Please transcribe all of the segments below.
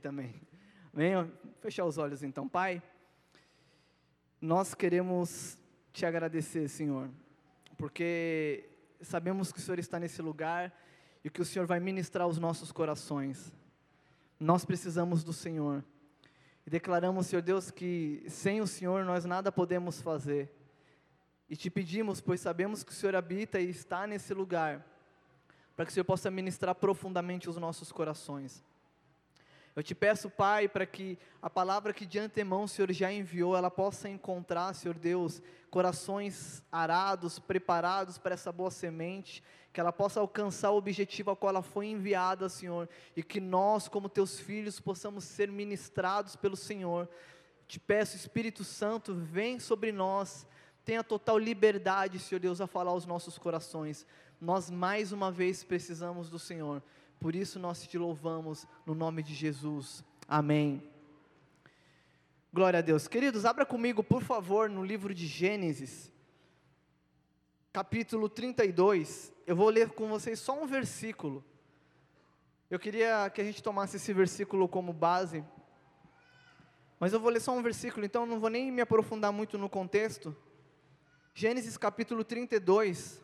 também. Venha fechar os olhos então, Pai. Nós queremos te agradecer, Senhor, porque sabemos que o Senhor está nesse lugar e que o Senhor vai ministrar os nossos corações. Nós precisamos do Senhor. E declaramos, Senhor Deus, que sem o Senhor nós nada podemos fazer. E te pedimos, pois sabemos que o Senhor habita e está nesse lugar, para que o Senhor possa ministrar profundamente os nossos corações. Eu te peço, Pai, para que a palavra que de antemão o Senhor já enviou, ela possa encontrar, Senhor Deus, corações arados, preparados para essa boa semente, que ela possa alcançar o objetivo ao qual ela foi enviada, Senhor, e que nós, como teus filhos, possamos ser ministrados pelo Senhor. Te peço, Espírito Santo, vem sobre nós, tenha total liberdade, Senhor Deus, a falar aos nossos corações. Nós mais uma vez precisamos do Senhor. Por isso nós te louvamos no nome de Jesus. Amém. Glória a Deus. Queridos, abra comigo, por favor, no livro de Gênesis, capítulo 32. Eu vou ler com vocês só um versículo. Eu queria que a gente tomasse esse versículo como base, mas eu vou ler só um versículo, então não vou nem me aprofundar muito no contexto. Gênesis capítulo 32,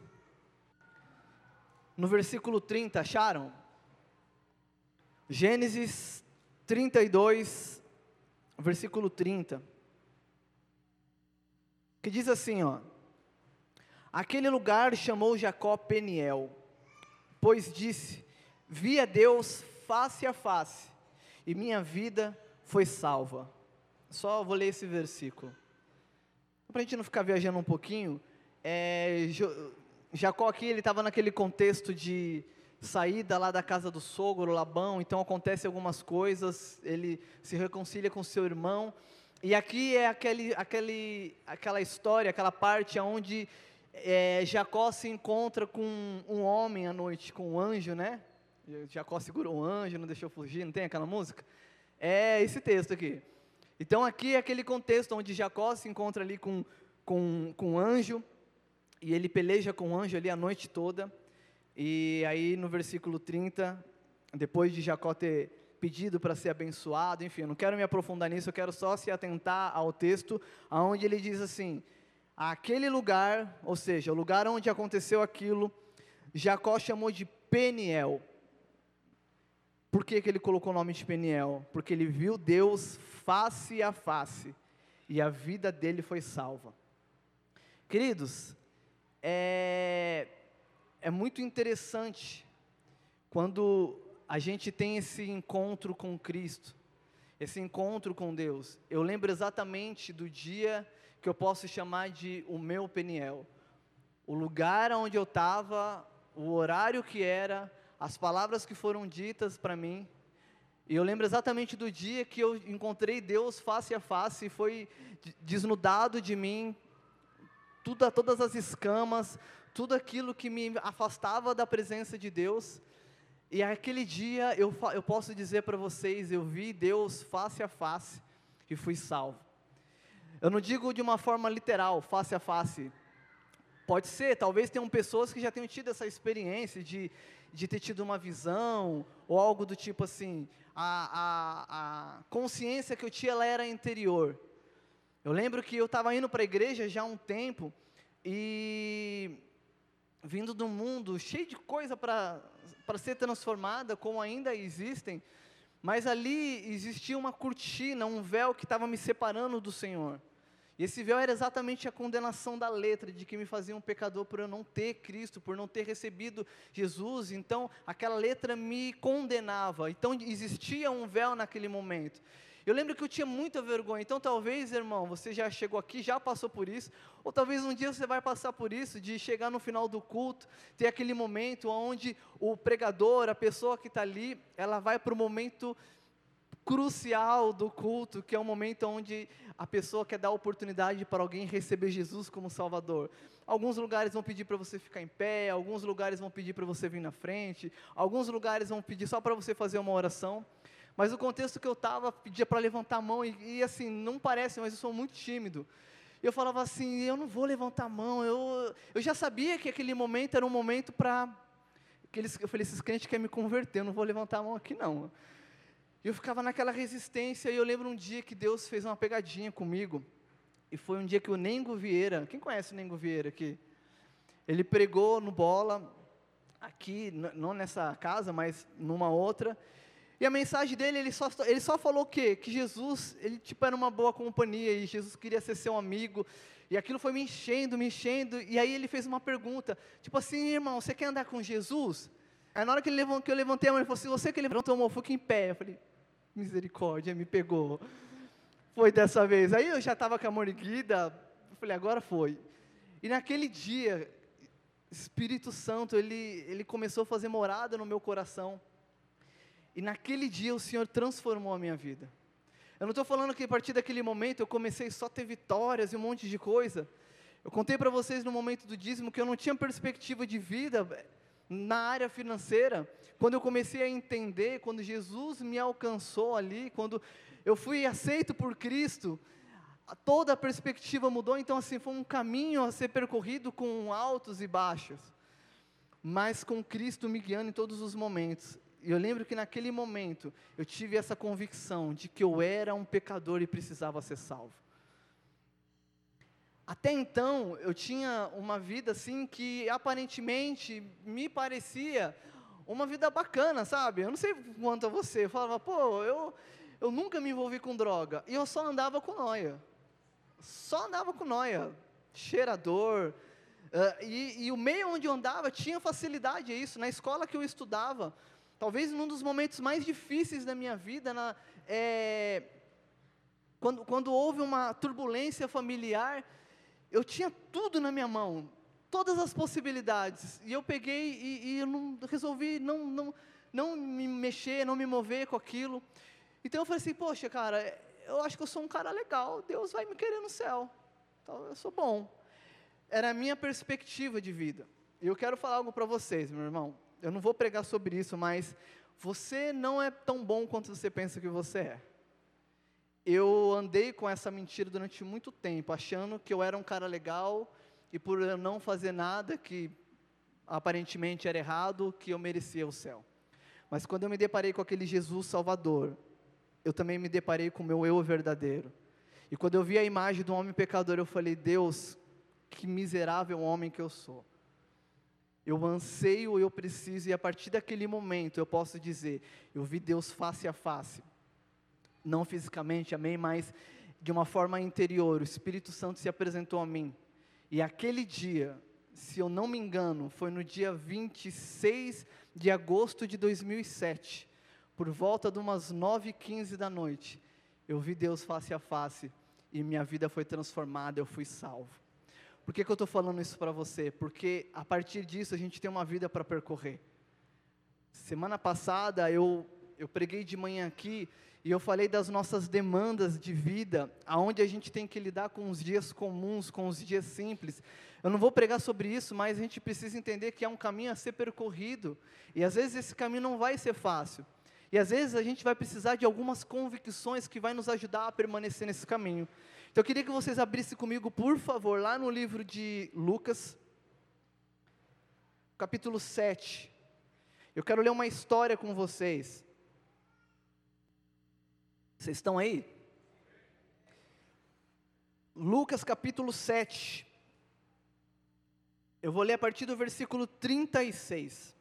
no versículo 30, acharam? Gênesis 32, versículo 30. Que diz assim, ó: Aquele lugar chamou Jacó Peniel, pois disse: Vi a Deus face a face, e minha vida foi salva. Só vou ler esse versículo. Para a gente não ficar viajando um pouquinho, é, Jacó aqui ele estava naquele contexto de saída lá da casa do sogro, Labão, então acontece algumas coisas, ele se reconcilia com seu irmão, e aqui é aquele, aquele, aquela história, aquela parte onde é, Jacó se encontra com um homem à noite, com um anjo, né? Jacó segurou um anjo, não deixou fugir, não tem aquela música? É esse texto aqui. Então aqui é aquele contexto onde Jacó se encontra ali com, com, com um anjo, e ele peleja com o anjo ali a noite toda, e aí no versículo 30, depois de Jacó ter pedido para ser abençoado, enfim, eu não quero me aprofundar nisso, eu quero só se atentar ao texto, aonde ele diz assim: aquele lugar, ou seja, o lugar onde aconteceu aquilo, Jacó chamou de Peniel. Por que, que ele colocou o nome de Peniel? Porque ele viu Deus face a face e a vida dele foi salva. Queridos, é, é muito interessante quando a gente tem esse encontro com Cristo, esse encontro com Deus. Eu lembro exatamente do dia que eu posso chamar de o meu Peniel. O lugar onde eu estava, o horário que era, as palavras que foram ditas para mim. E eu lembro exatamente do dia que eu encontrei Deus face a face e foi desnudado de mim tudo, todas as escamas, tudo aquilo que me afastava da presença de Deus. E aquele dia eu, eu posso dizer para vocês, eu vi Deus face a face e fui salvo. Eu não digo de uma forma literal, face a face. Pode ser, talvez tenham pessoas que já tenham tido essa experiência de, de ter tido uma visão, ou algo do tipo assim, a, a, a consciência que eu tinha ela era interior. Eu lembro que eu estava indo para a igreja já há um tempo, e vindo do mundo cheio de coisa para ser transformada, como ainda existem, mas ali existia uma cortina, um véu que estava me separando do Senhor. E esse véu era exatamente a condenação da letra, de que me fazia um pecador por eu não ter Cristo, por não ter recebido Jesus. Então, aquela letra me condenava. Então, existia um véu naquele momento. Eu lembro que eu tinha muita vergonha. Então, talvez, irmão, você já chegou aqui, já passou por isso, ou talvez um dia você vai passar por isso, de chegar no final do culto, ter aquele momento onde o pregador, a pessoa que está ali, ela vai para o momento crucial do culto, que é o momento onde a pessoa quer dar oportunidade para alguém receber Jesus como Salvador. Alguns lugares vão pedir para você ficar em pé, alguns lugares vão pedir para você vir na frente, alguns lugares vão pedir só para você fazer uma oração. Mas o contexto que eu estava pedia para levantar a mão, e, e, assim, não parece, mas eu sou muito tímido. Eu falava assim, eu não vou levantar a mão, eu, eu já sabia que aquele momento era um momento para... Eu falei, esses crentes querem me converter, eu não vou levantar a mão aqui não. E eu ficava naquela resistência, e eu lembro um dia que Deus fez uma pegadinha comigo, e foi um dia que o Nengo Vieira, quem conhece o Nengo Vieira aqui? Ele pregou no Bola, aqui, não nessa casa, mas numa outra, e a mensagem dele, ele só, ele só falou o quê? Que Jesus, ele tipo era uma boa companhia, e Jesus queria ser seu amigo, e aquilo foi me enchendo, me enchendo, e aí ele fez uma pergunta, tipo assim, irmão, você quer andar com Jesus? Aí na hora que, ele levantou, que eu levantei a mão, ele falou assim, você que levantou a mão, fica em pé. Eu falei, misericórdia, me pegou. Foi dessa vez. Aí eu já estava com a mão erguida, falei, agora foi. E naquele dia, Espírito Santo, ele, ele começou a fazer morada no meu coração. E naquele dia o Senhor transformou a minha vida. Eu não estou falando que a partir daquele momento eu comecei só a ter vitórias e um monte de coisa. Eu contei para vocês no momento do dízimo que eu não tinha perspectiva de vida na área financeira. Quando eu comecei a entender, quando Jesus me alcançou ali, quando eu fui aceito por Cristo, toda a perspectiva mudou. Então, assim, foi um caminho a ser percorrido com altos e baixos, mas com Cristo me guiando em todos os momentos. E eu lembro que naquele momento eu tive essa convicção de que eu era um pecador e precisava ser salvo. Até então eu tinha uma vida assim que aparentemente me parecia uma vida bacana, sabe? Eu não sei quanto a você, eu falava, pô, eu, eu nunca me envolvi com droga, e eu só andava com noia, só andava com noia, cheirador, uh, e, e o meio onde eu andava tinha facilidade a isso, na escola que eu estudava, Talvez num dos momentos mais difíceis da minha vida, na, é, quando, quando houve uma turbulência familiar, eu tinha tudo na minha mão, todas as possibilidades, e eu peguei e, e não, resolvi não, não, não me mexer, não me mover com aquilo. Então eu falei assim, poxa, cara, eu acho que eu sou um cara legal, Deus vai me querer no céu, então eu sou bom. Era a minha perspectiva de vida. E eu quero falar algo para vocês, meu irmão eu não vou pregar sobre isso, mas você não é tão bom quanto você pensa que você é. Eu andei com essa mentira durante muito tempo, achando que eu era um cara legal e por eu não fazer nada que aparentemente era errado, que eu merecia o céu. Mas quando eu me deparei com aquele Jesus Salvador, eu também me deparei com o meu eu verdadeiro. E quando eu vi a imagem do homem pecador, eu falei: Deus, que miserável homem que eu sou. Eu anseio, eu preciso, e a partir daquele momento eu posso dizer: eu vi Deus face a face. Não fisicamente, amém, mas de uma forma interior. O Espírito Santo se apresentou a mim. E aquele dia, se eu não me engano, foi no dia 26 de agosto de 2007, por volta de umas 9h15 da noite, eu vi Deus face a face e minha vida foi transformada, eu fui salvo. Por que, que eu estou falando isso para você? Porque a partir disso a gente tem uma vida para percorrer. Semana passada eu, eu preguei de manhã aqui e eu falei das nossas demandas de vida, aonde a gente tem que lidar com os dias comuns, com os dias simples. Eu não vou pregar sobre isso, mas a gente precisa entender que é um caminho a ser percorrido. E às vezes esse caminho não vai ser fácil. E às vezes a gente vai precisar de algumas convicções que vai nos ajudar a permanecer nesse caminho. Então eu queria que vocês abrissem comigo, por favor, lá no livro de Lucas, capítulo 7. Eu quero ler uma história com vocês. Vocês estão aí? Lucas capítulo 7. Eu vou ler a partir do versículo 36.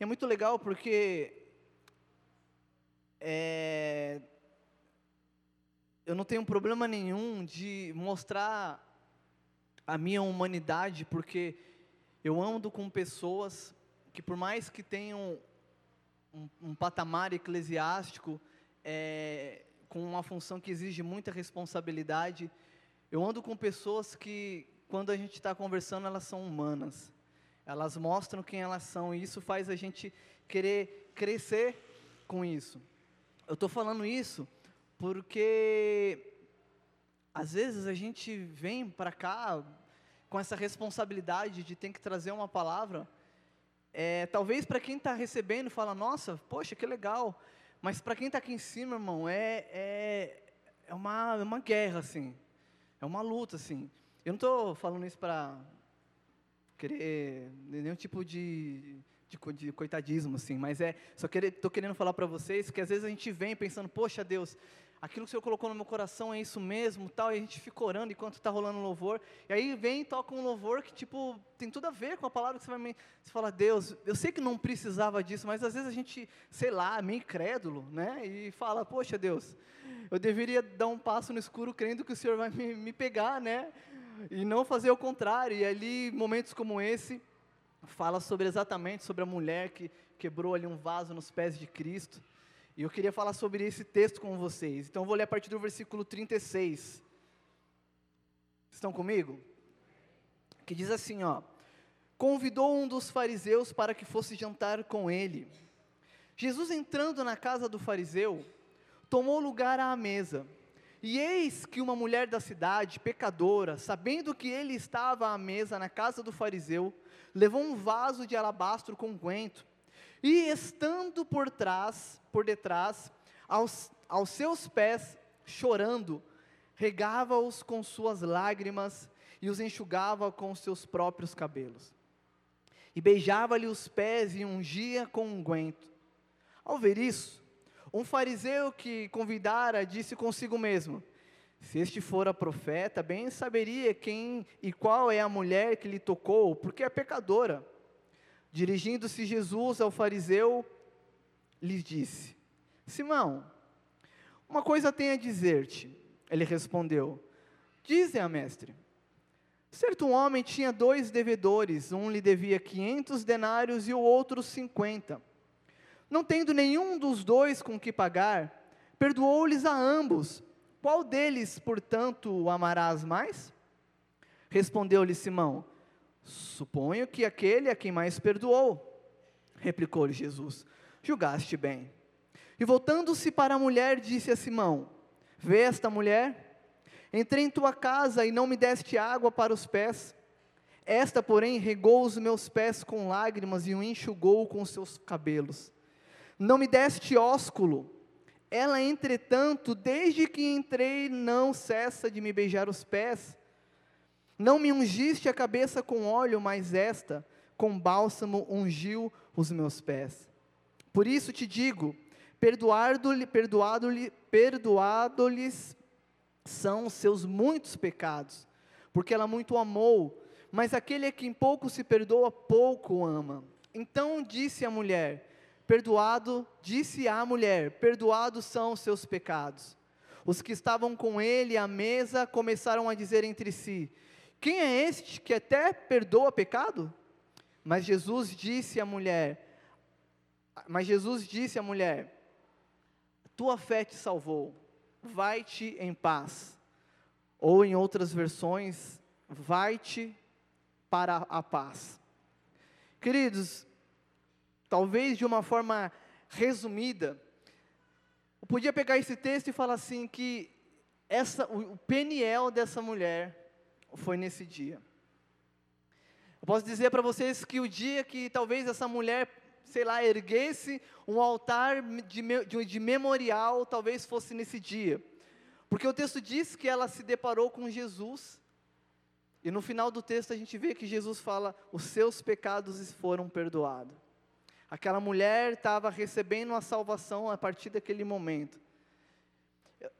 É muito legal porque é, eu não tenho problema nenhum de mostrar a minha humanidade, porque eu ando com pessoas que, por mais que tenham um, um patamar eclesiástico, é, com uma função que exige muita responsabilidade, eu ando com pessoas que, quando a gente está conversando, elas são humanas. Elas mostram quem elas são, e isso faz a gente querer crescer com isso. Eu estou falando isso porque às vezes a gente vem para cá com essa responsabilidade de ter que trazer uma palavra. É, talvez para quem está recebendo fala, nossa, poxa, que legal. Mas para quem está aqui em cima, irmão, é, é, é, uma, é uma guerra, assim. É uma luta, assim. Eu não estou falando isso para querer nenhum tipo de, de, de coitadismo, assim, mas é, só estou querendo falar para vocês que às vezes a gente vem pensando, poxa Deus, aquilo que o Senhor colocou no meu coração é isso mesmo, tal, e a gente fica orando enquanto está rolando louvor, e aí vem e toca um louvor que, tipo, tem tudo a ver com a palavra que você vai me, você fala, Deus, eu sei que não precisava disso, mas às vezes a gente, sei lá, meio incrédulo, né, e fala, poxa Deus, eu deveria dar um passo no escuro crendo que o Senhor vai me, me pegar, né, e não fazer o contrário, e ali, momentos como esse, fala sobre exatamente sobre a mulher que quebrou ali um vaso nos pés de Cristo, e eu queria falar sobre esse texto com vocês. Então eu vou ler a partir do versículo 36. Estão comigo? Que diz assim, ó: Convidou um dos fariseus para que fosse jantar com ele. Jesus entrando na casa do fariseu, tomou lugar à mesa. E eis que uma mulher da cidade, pecadora, sabendo que ele estava à mesa na casa do fariseu, levou um vaso de alabastro com unguento e estando por trás, por detrás, aos, aos seus pés, chorando, regava-os com suas lágrimas e os enxugava com seus próprios cabelos. E beijava-lhe os pés e ungia com unguento. Ao ver isso, um fariseu que convidara disse consigo mesmo: Se este fora profeta, bem saberia quem e qual é a mulher que lhe tocou, porque é pecadora. Dirigindo-se Jesus ao fariseu, lhe disse: Simão, uma coisa tenho a dizer-te. Ele respondeu: Dize-a, mestre. Certo homem tinha dois devedores, um lhe devia quinhentos denários e o outro cinquenta. Não tendo nenhum dos dois com que pagar, perdoou-lhes a ambos. Qual deles, portanto, o amarás mais? Respondeu-lhe Simão: Suponho que aquele a quem mais perdoou. Replicou-lhe Jesus: Julgaste bem. E voltando-se para a mulher, disse a Simão: Vê esta mulher? Entrei em tua casa e não me deste água para os pés. Esta, porém, regou os meus pés com lágrimas e o enxugou com seus cabelos. Não me deste ósculo. Ela, entretanto, desde que entrei, não cessa de me beijar os pés. Não me ungiste a cabeça com óleo, mas esta, com bálsamo, ungiu os meus pés. Por isso te digo: perdoado-lhe, perdoado-lhe, perdoado-lhes são os seus muitos pecados, porque ela muito amou, mas aquele a quem pouco se perdoa, pouco ama. Então disse a mulher: Perdoado, disse a mulher: Perdoados são os seus pecados. Os que estavam com ele à mesa começaram a dizer entre si: quem é este que até perdoa pecado? Mas Jesus disse à mulher, mas Jesus disse à mulher: Tua fé te salvou, vai-te em paz. Ou em outras versões, vai-te para a paz. Queridos, talvez de uma forma resumida, eu podia pegar esse texto e falar assim que essa, o, peniel dessa mulher foi nesse dia. Eu posso dizer para vocês que o dia que talvez essa mulher, sei lá, erguesse um altar de, de, de memorial, talvez fosse nesse dia. Porque o texto diz que ela se deparou com Jesus, e no final do texto a gente vê que Jesus fala: os seus pecados foram perdoados. Aquela mulher estava recebendo a salvação a partir daquele momento.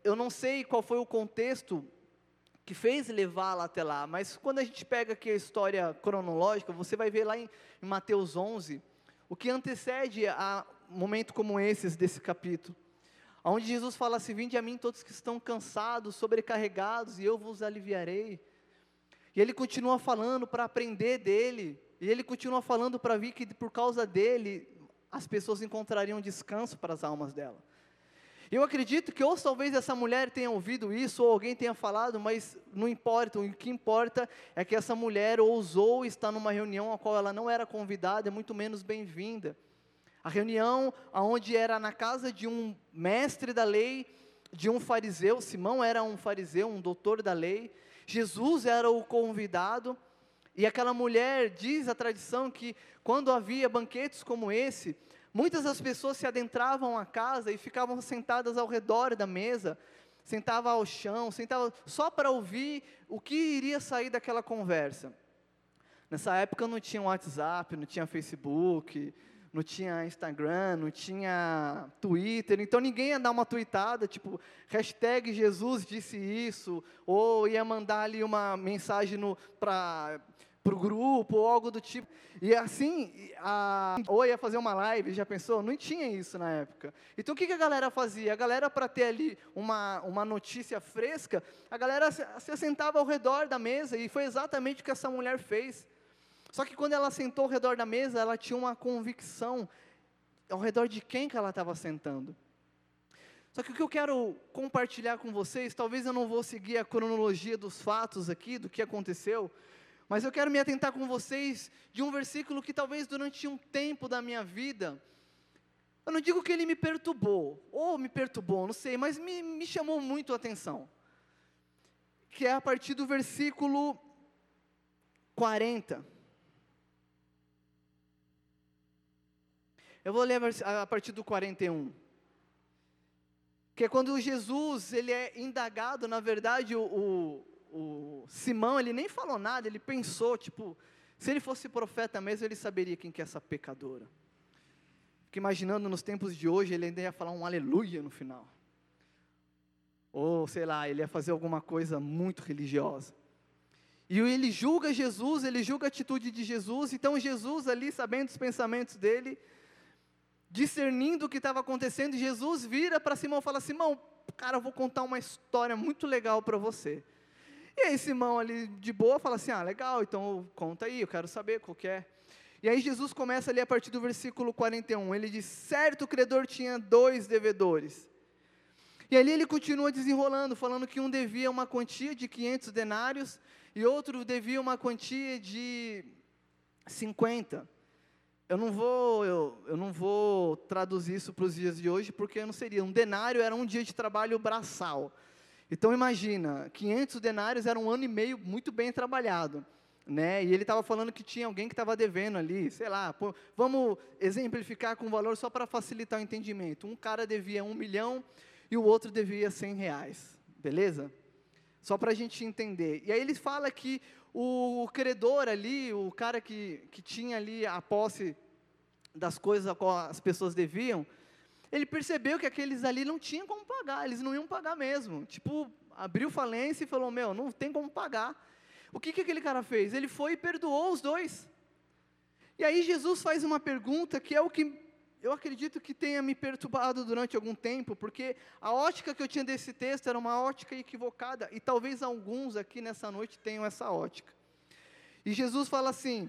Eu não sei qual foi o contexto que fez levá-la até lá. Mas quando a gente pega aqui a história cronológica, você vai ver lá em, em Mateus 11, o que antecede a momento como esses desse capítulo. Onde Jesus fala assim: Vinde a mim todos que estão cansados, sobrecarregados, e eu vos aliviarei. E ele continua falando para aprender dele, e ele continua falando para vir que por causa dele as pessoas encontrariam descanso para as almas dela. Eu acredito que ou talvez essa mulher tenha ouvido isso, ou alguém tenha falado, mas não importa, o que importa é que essa mulher ousou estar numa reunião a qual ela não era convidada, muito menos bem-vinda. A reunião onde era na casa de um mestre da lei, de um fariseu, Simão era um fariseu, um doutor da lei, Jesus era o convidado, e aquela mulher, diz a tradição que quando havia banquetes como esse, Muitas das pessoas se adentravam à casa e ficavam sentadas ao redor da mesa, sentavam ao chão, sentavam só para ouvir o que iria sair daquela conversa. Nessa época não tinha WhatsApp, não tinha Facebook, não tinha Instagram, não tinha Twitter, então ninguém ia dar uma tweetada, tipo, hashtag Jesus disse isso, ou ia mandar ali uma mensagem para o grupo, ou algo do tipo. E assim, a, ou ia fazer uma live, já pensou? Não tinha isso na época. Então o que, que a galera fazia? A galera, para ter ali uma, uma notícia fresca, a galera se, se sentava ao redor da mesa, e foi exatamente o que essa mulher fez. Só que quando ela sentou ao redor da mesa, ela tinha uma convicção ao redor de quem que ela estava sentando. Só que o que eu quero compartilhar com vocês, talvez eu não vou seguir a cronologia dos fatos aqui, do que aconteceu, mas eu quero me atentar com vocês de um versículo que talvez durante um tempo da minha vida, eu não digo que ele me perturbou, ou me perturbou, não sei, mas me, me chamou muito a atenção. Que é a partir do versículo 40. Eu vou ler a partir do 41. Que é quando Jesus, ele é indagado, na verdade, o, o, o Simão, ele nem falou nada, ele pensou, tipo, se ele fosse profeta mesmo, ele saberia quem que é essa pecadora. Fico imaginando nos tempos de hoje, ele ainda ia falar um aleluia no final. Ou, sei lá, ele ia fazer alguma coisa muito religiosa. E ele julga Jesus, ele julga a atitude de Jesus, então Jesus ali, sabendo os pensamentos dele, discernindo o que estava acontecendo, Jesus vira para Simão e fala: Simão, cara, eu vou contar uma história muito legal para você. E aí Simão ali de boa fala assim: Ah, legal, então conta aí, eu quero saber qual que é. E aí Jesus começa ali a partir do versículo 41. Ele diz: Certo credor tinha dois devedores. E ali ele continua desenrolando, falando que um devia uma quantia de 500 denários e outro devia uma quantia de 50 eu não vou, eu, eu não vou traduzir isso para os dias de hoje, porque não seria. Um denário era um dia de trabalho braçal. Então imagina, 500 denários era um ano e meio muito bem trabalhado. Né? E ele estava falando que tinha alguém que estava devendo ali, sei lá, pô, vamos exemplificar com valor só para facilitar o entendimento. Um cara devia um milhão e o outro devia cem reais, beleza? Só para a gente entender. E aí ele fala que o credor ali, o cara que, que tinha ali a posse das coisas a qual as pessoas deviam, ele percebeu que aqueles ali não tinham como pagar, eles não iam pagar mesmo. Tipo, abriu falência e falou: Meu, não tem como pagar. O que, que aquele cara fez? Ele foi e perdoou os dois. E aí Jesus faz uma pergunta que é o que eu acredito que tenha me perturbado durante algum tempo, porque a ótica que eu tinha desse texto era uma ótica equivocada, e talvez alguns aqui nessa noite tenham essa ótica. E Jesus fala assim,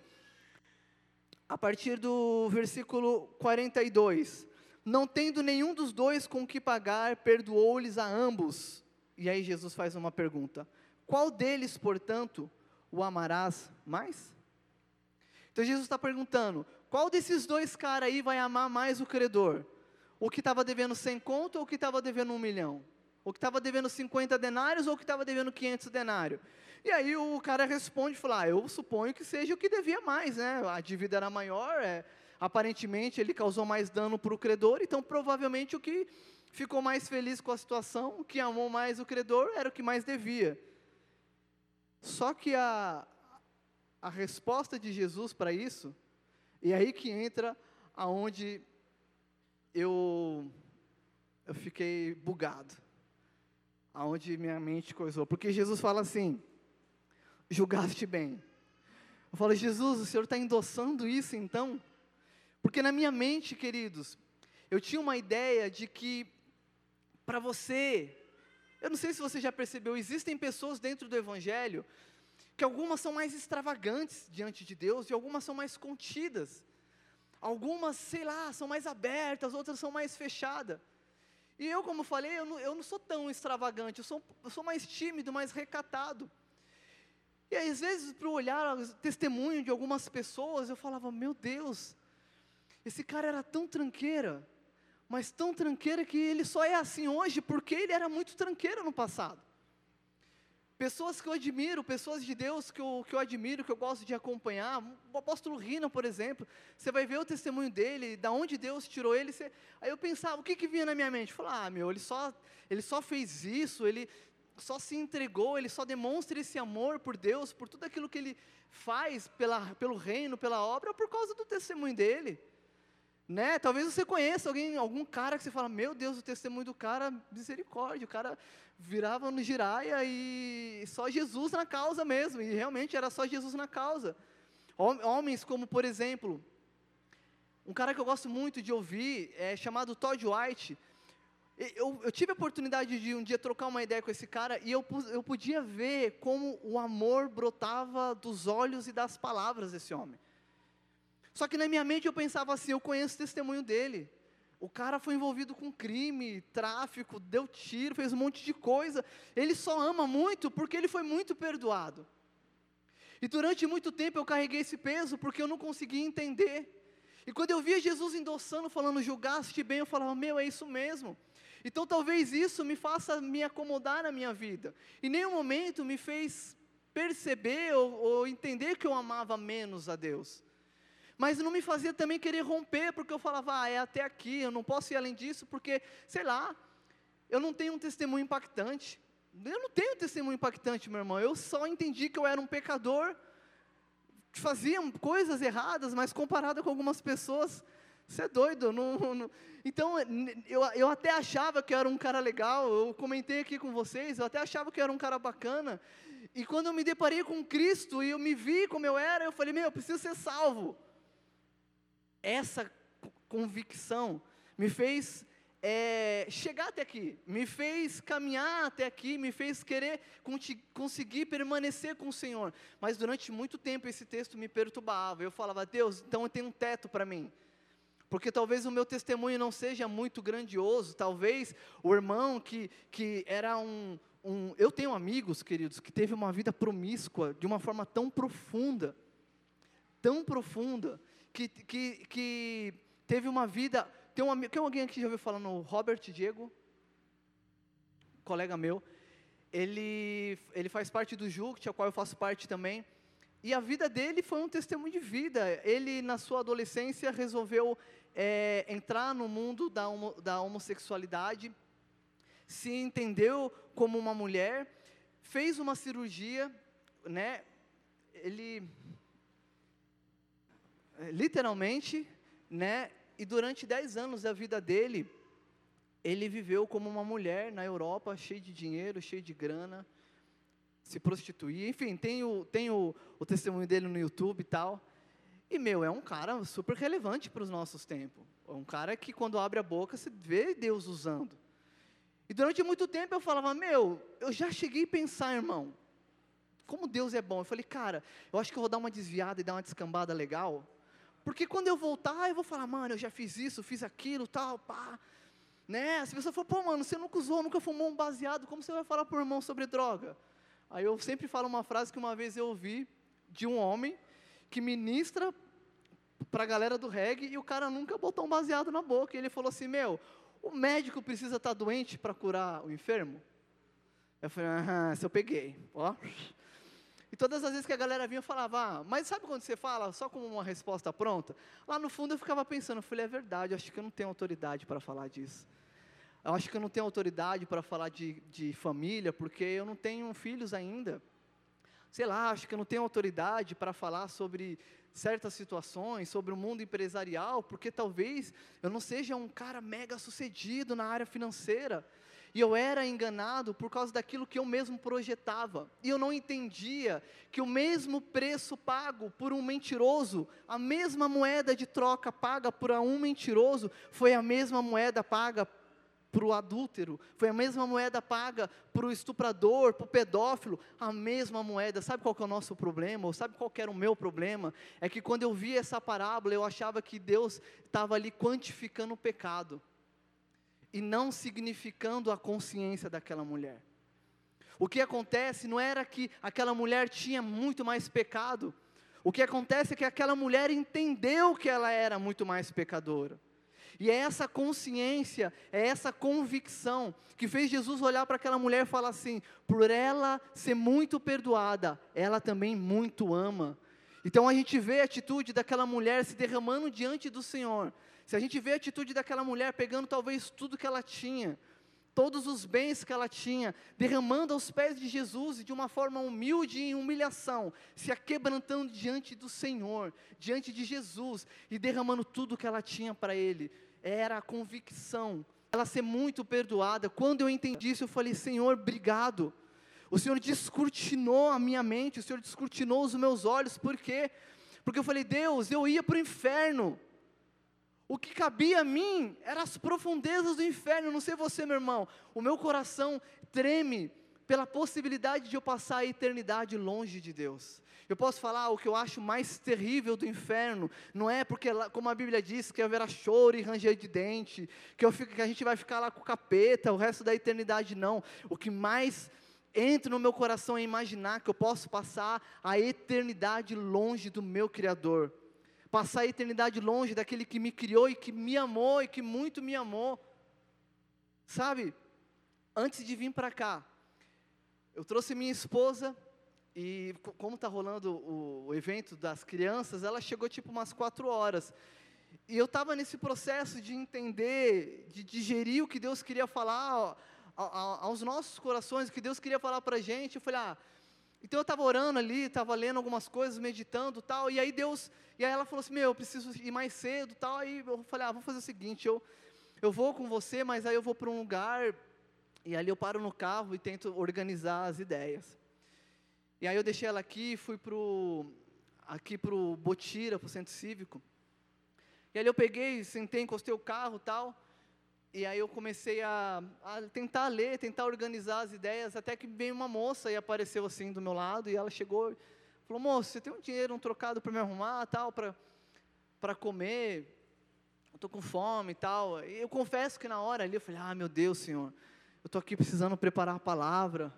a partir do versículo 42: Não tendo nenhum dos dois com que pagar, perdoou-lhes a ambos. E aí Jesus faz uma pergunta: Qual deles, portanto, o amarás mais? Então Jesus está perguntando: qual desses dois caras aí vai amar mais o credor? O que estava devendo 100 conto ou o que estava devendo um milhão? O que estava devendo 50 denários ou o que estava devendo 500 denários? E aí o cara responde, fala, ah, eu suponho que seja o que devia mais, né? A dívida era maior, é, aparentemente ele causou mais dano para o credor, então provavelmente o que ficou mais feliz com a situação, o que amou mais o credor, era o que mais devia. Só que a, a resposta de Jesus para isso e aí que entra aonde eu, eu fiquei bugado. Aonde minha mente coisou. Porque Jesus fala assim: julgaste bem. Eu falo, Jesus, o Senhor está endossando isso então? Porque na minha mente, queridos, eu tinha uma ideia de que para você, eu não sei se você já percebeu, existem pessoas dentro do Evangelho que algumas são mais extravagantes diante de Deus e algumas são mais contidas. Algumas, sei lá, são mais abertas, outras são mais fechadas. E eu, como falei, eu não, eu não sou tão extravagante, eu sou, eu sou mais tímido, mais recatado. E às vezes, para olhar o testemunho de algumas pessoas, eu falava: Meu Deus, esse cara era tão tranqueira, mas tão tranqueira que ele só é assim hoje porque ele era muito tranqueiro no passado. Pessoas que eu admiro, pessoas de Deus que eu, que eu admiro, que eu gosto de acompanhar. O apóstolo Rina, por exemplo, você vai ver o testemunho dele, da onde Deus tirou ele. Você, aí eu pensava, o que, que vinha na minha mente? Falar, ah, meu, ele só, ele só fez isso, ele, só se entregou, ele só demonstra esse amor por Deus, por tudo aquilo que ele faz pela, pelo reino, pela obra, por causa do testemunho dele. Né? Talvez você conheça alguém, algum cara que você fala, meu Deus, o testemunho do cara, misericórdia, o cara virava no giraia e só Jesus na causa mesmo, e realmente era só Jesus na causa. Homens como, por exemplo, um cara que eu gosto muito de ouvir, é chamado Todd White, eu, eu, tive a oportunidade de um dia trocar uma ideia com esse cara e eu, eu podia ver como o amor brotava dos olhos e das palavras desse homem. Só que na minha mente eu pensava assim: eu conheço o testemunho dele. O cara foi envolvido com crime, tráfico, deu tiro, fez um monte de coisa. Ele só ama muito porque ele foi muito perdoado. E durante muito tempo eu carreguei esse peso porque eu não conseguia entender. E quando eu via Jesus endossando, falando, julgaste bem, eu falava, meu, é isso mesmo. Então talvez isso me faça me acomodar na minha vida. Em nenhum momento me fez perceber ou, ou entender que eu amava menos a Deus. Mas não me fazia também querer romper, porque eu falava, ah, é até aqui, eu não posso ir além disso, porque, sei lá, eu não tenho um testemunho impactante. Eu não tenho um testemunho impactante, meu irmão. Eu só entendi que eu era um pecador, fazia coisas erradas, mas comparado com algumas pessoas, você é doido. Não, não. Então, eu, eu até achava que eu era um cara legal, eu comentei aqui com vocês, eu até achava que eu era um cara bacana. E quando eu me deparei com Cristo e eu me vi como eu era, eu falei, meu, eu preciso ser salvo essa convicção me fez é, chegar até aqui, me fez caminhar até aqui, me fez querer conseguir permanecer com o Senhor. Mas durante muito tempo esse texto me perturbava. Eu falava, Deus, então eu tenho um teto para mim. Porque talvez o meu testemunho não seja muito grandioso, talvez o irmão que, que era um, um. Eu tenho amigos, queridos, que teve uma vida promíscua de uma forma tão profunda, tão profunda, que, que, que teve uma vida. Tem, um, tem alguém aqui que já ouviu falar no Robert Diego? Colega meu. Ele, ele faz parte do JUCT, a qual eu faço parte também. E a vida dele foi um testemunho de vida. Ele, na sua adolescência, resolveu é, entrar no mundo da, homo, da homossexualidade, se entendeu como uma mulher, fez uma cirurgia, né? Ele literalmente, né? E durante dez anos da vida dele, ele viveu como uma mulher na Europa, cheio de dinheiro, cheio de grana, se prostituía, enfim, tem o, tem o, o testemunho dele no YouTube e tal. E, meu, é um cara super relevante para os nossos tempos. É um cara que, quando abre a boca, você vê Deus usando. E durante muito tempo eu falava, meu, eu já cheguei a pensar, irmão, como Deus é bom. Eu falei, cara, eu acho que eu vou dar uma desviada e dar uma descambada legal. Porque quando eu voltar, eu vou falar, mano, eu já fiz isso, fiz aquilo, tal, pá. Né? Se a pessoa for, pô, mano, você nunca usou, nunca fumou um baseado, como você vai falar para o irmão sobre droga? Aí eu sempre falo uma frase que uma vez eu ouvi de um homem que ministra para a galera do reggae e o cara nunca botou um baseado na boca. E ele falou assim: Meu, o médico precisa estar tá doente para curar o enfermo? Eu falei: Ah, se eu peguei. Ó. E todas as vezes que a galera vinha, eu falava, ah, mas sabe quando você fala só como uma resposta pronta? Lá no fundo eu ficava pensando, eu falei, é verdade, eu acho que eu não tenho autoridade para falar disso. Eu acho que eu não tenho autoridade para falar de, de família, porque eu não tenho filhos ainda. Sei lá, acho que eu não tenho autoridade para falar sobre certas situações, sobre o mundo empresarial, porque talvez eu não seja um cara mega sucedido na área financeira. E eu era enganado por causa daquilo que eu mesmo projetava. E eu não entendia que o mesmo preço pago por um mentiroso, a mesma moeda de troca paga por um mentiroso, foi a mesma moeda paga para o adúltero, foi a mesma moeda paga para o estuprador, para o pedófilo, a mesma moeda. Sabe qual que é o nosso problema? Ou sabe qual que era o meu problema? É que quando eu via essa parábola, eu achava que Deus estava ali quantificando o pecado e não significando a consciência daquela mulher. O que acontece não era que aquela mulher tinha muito mais pecado, o que acontece é que aquela mulher entendeu que ela era muito mais pecadora. E é essa consciência, é essa convicção que fez Jesus olhar para aquela mulher e falar assim: por ela ser muito perdoada, ela também muito ama. Então a gente vê a atitude daquela mulher se derramando diante do Senhor, se a gente vê a atitude daquela mulher pegando talvez tudo que ela tinha, todos os bens que ela tinha, derramando aos pés de Jesus e de uma forma humilde e humilhação, se aquebrantando diante do Senhor, diante de Jesus e derramando tudo que ela tinha para Ele. Era a convicção, ela ser muito perdoada. Quando eu entendi isso, eu falei: Senhor, obrigado. O Senhor descortinou a minha mente, o Senhor descortinou os meus olhos, por quê? Porque eu falei: Deus, eu ia para o inferno. O que cabia a mim eram as profundezas do inferno. Não sei você, meu irmão. O meu coração treme pela possibilidade de eu passar a eternidade longe de Deus. Eu posso falar o que eu acho mais terrível do inferno, não é porque, como a Bíblia diz, que haverá choro e ranger de dente, que, eu fico, que a gente vai ficar lá com o capeta o resto da eternidade, não. O que mais entra no meu coração é imaginar que eu posso passar a eternidade longe do meu Criador passar a eternidade longe daquele que me criou e que me amou e que muito me amou. Sabe, antes de vir para cá, eu trouxe minha esposa e como está rolando o, o, evento das crianças, ela chegou tipo umas quatro horas. E eu estava nesse processo de entender, de digerir o que Deus queria falar ó, aos nossos corações, o que Deus queria falar para a gente. Eu falei, ah, então eu estava orando ali, estava lendo algumas coisas, meditando tal, e aí Deus, e aí ela falou assim, meu, eu preciso ir mais cedo tal, aí eu falei, ah, vou fazer o seguinte, eu, eu vou com você, mas aí eu vou para um lugar, e ali eu paro no carro e tento organizar as ideias. E aí eu deixei ela aqui, fui pro, aqui para o Botira, para o centro cívico, e ali eu peguei, sentei, encostei o carro tal, e aí eu comecei a, a, tentar ler, tentar organizar as ideias, até que veio uma moça e apareceu assim do meu lado, e ela chegou e falou, moço, você tem um dinheiro, um trocado para me arrumar, tal, para comer, eu estou com fome e tal. E eu confesso que na hora ali eu falei, ah, meu Deus, Senhor, eu estou aqui precisando preparar a palavra.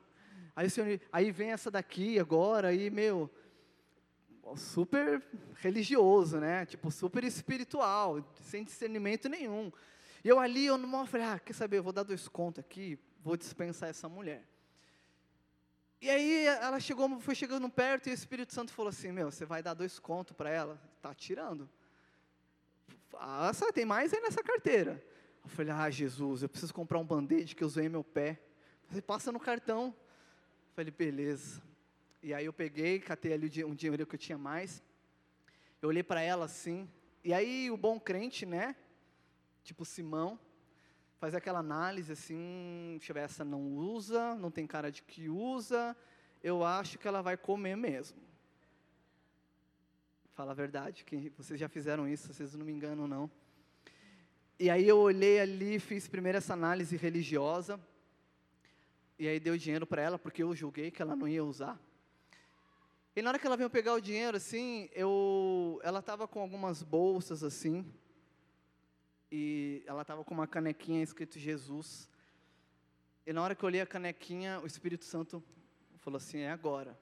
Aí, senhor, aí vem essa daqui agora, aí, meu, super religioso, né? Tipo, super espiritual, sem discernimento nenhum. E eu ali, eu não falei, ah, quer saber, eu vou dar dois contos aqui, vou dispensar essa mulher. E aí ela chegou, foi chegando perto e o Espírito Santo falou assim, meu, você vai dar dois contos para ela? Tá tirando. Ah, só tem mais aí nessa carteira. Eu falei, ah, Jesus, eu preciso comprar um band-aid que eu zoei meu pé. Você passa no cartão. Eu falei, beleza. E aí eu peguei, catei ali um dinheiro que eu tinha mais. Eu olhei para ela assim. E aí o bom crente, né? Tipo Simão, faz aquela análise assim, ver, essa não usa, não tem cara de que usa, eu acho que ela vai comer mesmo. Fala a verdade, que vocês já fizeram isso, vocês não me enganam não. E aí eu olhei ali, fiz primeiro essa análise religiosa, e aí deu dinheiro para ela, porque eu julguei que ela não ia usar. E na hora que ela veio pegar o dinheiro, assim, eu, ela estava com algumas bolsas, assim, e ela estava com uma canequinha escrito Jesus. E na hora que eu olhei a canequinha, o Espírito Santo falou assim: é agora.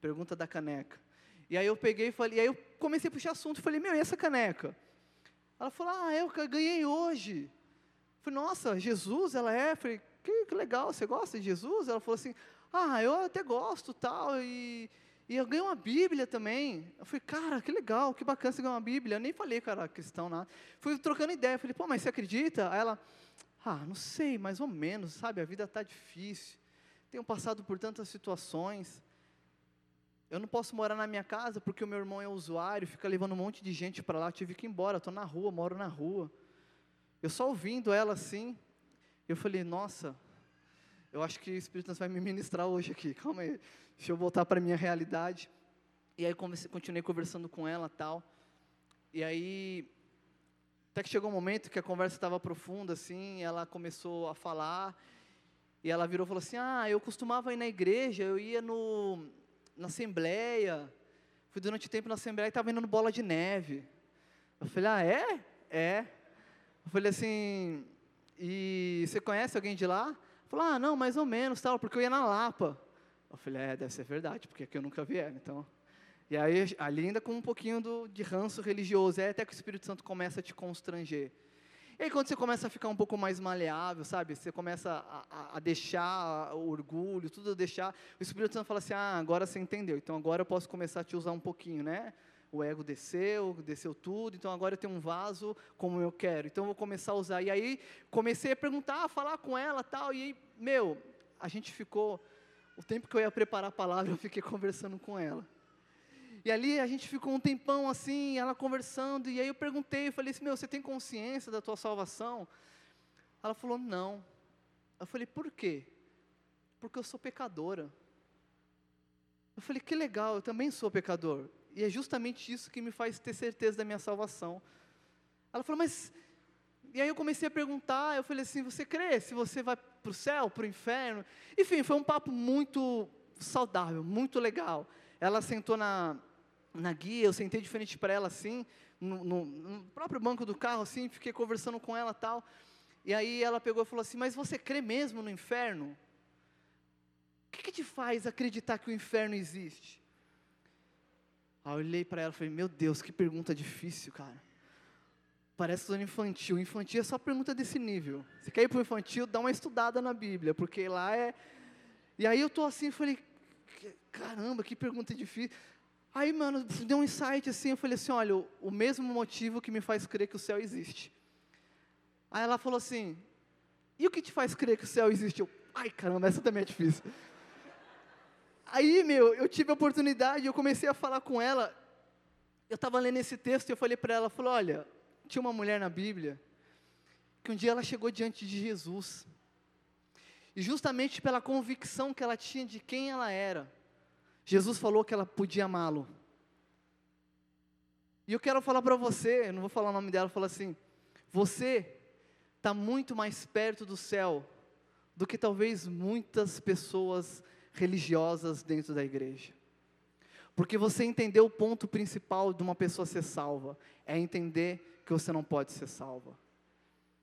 Pergunta da caneca. E aí eu peguei e falei, e aí eu comecei a puxar assunto, falei, meu, e essa caneca? Ela falou, ah, eu ganhei hoje. falei, nossa, Jesus, ela é? falei, que, que legal, você gosta de Jesus? Ela falou assim, ah, eu até gosto, tal, e, e eu ganhei uma Bíblia também. Eu falei, cara, que legal, que bacana você ganhar uma Bíblia. Eu nem falei que era cristão, nada. Fui trocando ideia. Falei, pô, mas você acredita? Aí ela, ah, não sei, mais ou menos, sabe? A vida está difícil. Tenho passado por tantas situações. Eu não posso morar na minha casa porque o meu irmão é usuário, fica levando um monte de gente para lá. Eu tive que ir embora, estou na rua, moro na rua. Eu só ouvindo ela assim, eu falei, nossa, eu acho que o Espírito Santo vai me ministrar hoje aqui. Calma aí deixa eu voltar para minha realidade. E aí continuei conversando com ela tal. E aí, até que chegou um momento que a conversa estava profunda, assim, ela começou a falar, e ela virou e falou assim, ah, eu costumava ir na igreja, eu ia no, na assembleia, fui durante o tempo na assembleia e estava indo no bola de neve. Eu falei, ah, é? É. Eu falei assim, e você conhece alguém de lá? Falou, ah, não, mais ou menos, tal, porque eu ia na Lapa. Eu falei, é, deve ser verdade, porque aqui eu nunca vi ela, então... E aí, ali ainda com um pouquinho do, de ranço religioso, é até que o Espírito Santo começa a te constranger. E aí, quando você começa a ficar um pouco mais maleável, sabe? Você começa a, a, deixar o orgulho, tudo deixar. O Espírito Santo fala assim: ah, agora você entendeu, então agora eu posso começar a te usar um pouquinho, né? O ego desceu, desceu tudo, então agora eu tenho um vaso como eu quero, então eu vou começar a usar. E aí comecei a perguntar, a falar com ela tal, e aí, meu, a gente ficou, o tempo que eu ia preparar a palavra, eu fiquei conversando com ela. E ali a gente ficou um tempão assim, ela conversando, e aí eu perguntei, eu falei assim, meu, você tem consciência da tua salvação? Ela falou, não. Eu falei, por quê? Porque eu sou pecadora. Eu falei, que legal, eu também sou pecador. E é justamente isso que me faz ter certeza da minha salvação. Ela falou, mas. E aí eu comecei a perguntar, eu falei assim: você crê se você vai para o céu, para o inferno? Enfim, foi um papo muito saudável, muito legal. Ela sentou na, na guia, eu sentei de frente para ela assim, no, no, no, próprio banco do carro, assim, fiquei conversando com ela tal. E aí ela pegou e falou assim: Mas você crê mesmo no inferno? O que, que te faz acreditar que o inferno existe? Aí eu olhei para ela e falei, meu Deus, que pergunta difícil, cara. Parece zona infantil. Infantil é só pergunta desse nível. Você quer ir para o infantil, dá uma estudada na Bíblia, porque lá é. E aí eu tô assim, falei, caramba, que pergunta difícil. Aí, mano, deu um insight assim, eu falei assim, olha, o mesmo motivo que me faz crer que o céu existe. Aí ela falou assim, e o que te faz crer que o céu existe? Eu, ai caramba, essa também é difícil. Aí, meu, eu tive a oportunidade, eu comecei a falar com ela. Eu estava lendo esse texto e eu falei para ela, falou, olha, tinha uma mulher na Bíblia que um dia ela chegou diante de Jesus. E justamente pela convicção que ela tinha de quem ela era, Jesus falou que ela podia amá-lo. E eu quero falar para você, eu não vou falar o nome dela, falar assim: você está muito mais perto do céu do que talvez muitas pessoas religiosas dentro da igreja. Porque você entendeu o ponto principal de uma pessoa ser salva, é entender que você não pode ser salva.